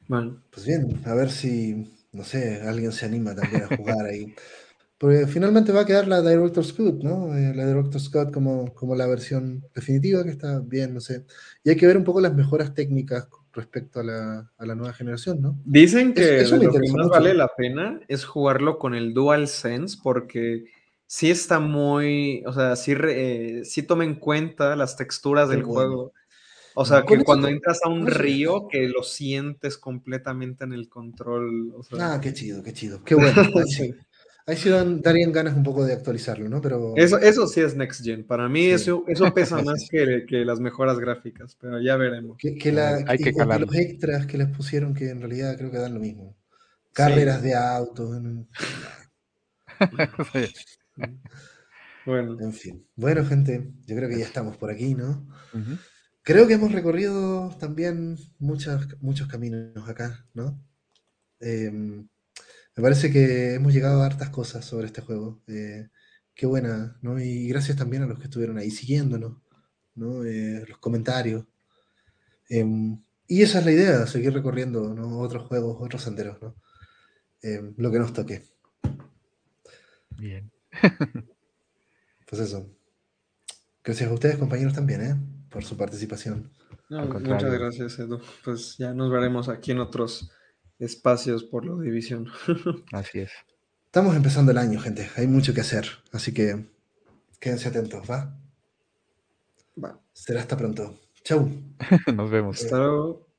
Bueno. Pues bien, a ver si, no sé, alguien se anima también a jugar ahí. Porque finalmente va a quedar la Director's Cut, ¿no? Eh, la Director's Cut como, como la versión definitiva, que está bien, no sé. Y hay que ver un poco las mejoras técnicas respecto a la, a la nueva generación, ¿no? Dicen que lo que más vale la pena es jugarlo con el Dual Sense porque sí está muy, o sea, sí, eh, sí toma en cuenta las texturas del juego. O sea, que cuando entras a un río, que lo sientes completamente en el control. ah, qué chido, qué chido. Qué bueno. Ahí sí darían ganas un poco de actualizarlo, ¿no? Pero... Eso, eso sí es Next Gen. Para mí eso, eso pesa más que, que, las mejoras gráficas, pero ya veremos. Que, que Hay que, los extras que les pusieron, que en realidad creo que dan lo mismo. Carreras de autos. bueno. En fin. Bueno, gente, yo creo que ya estamos por aquí, ¿no? Creo que hemos recorrido también muchos, muchos caminos acá, ¿no? Em, me parece que hemos llegado a hartas cosas sobre este juego. Eh, qué buena, ¿no? Y gracias también a los que estuvieron ahí siguiéndonos, ¿no? Eh, los comentarios. Em, y esa es la idea, seguir recorriendo otros juegos, otros senderos, ¿no? Em, lo que nos toque. Bien. pues eso. Gracias a ustedes, compañeros, también, ¿eh? por su participación. muchas gracias, Edu. Pues ya nos veremos aquí en otros espacios por la división. Así es. Estamos empezando el año, gente. Hay mucho que hacer. Así que quédense atentos, ¿va? Va. Será hasta pronto. Chau. Nos vemos. Hasta luego.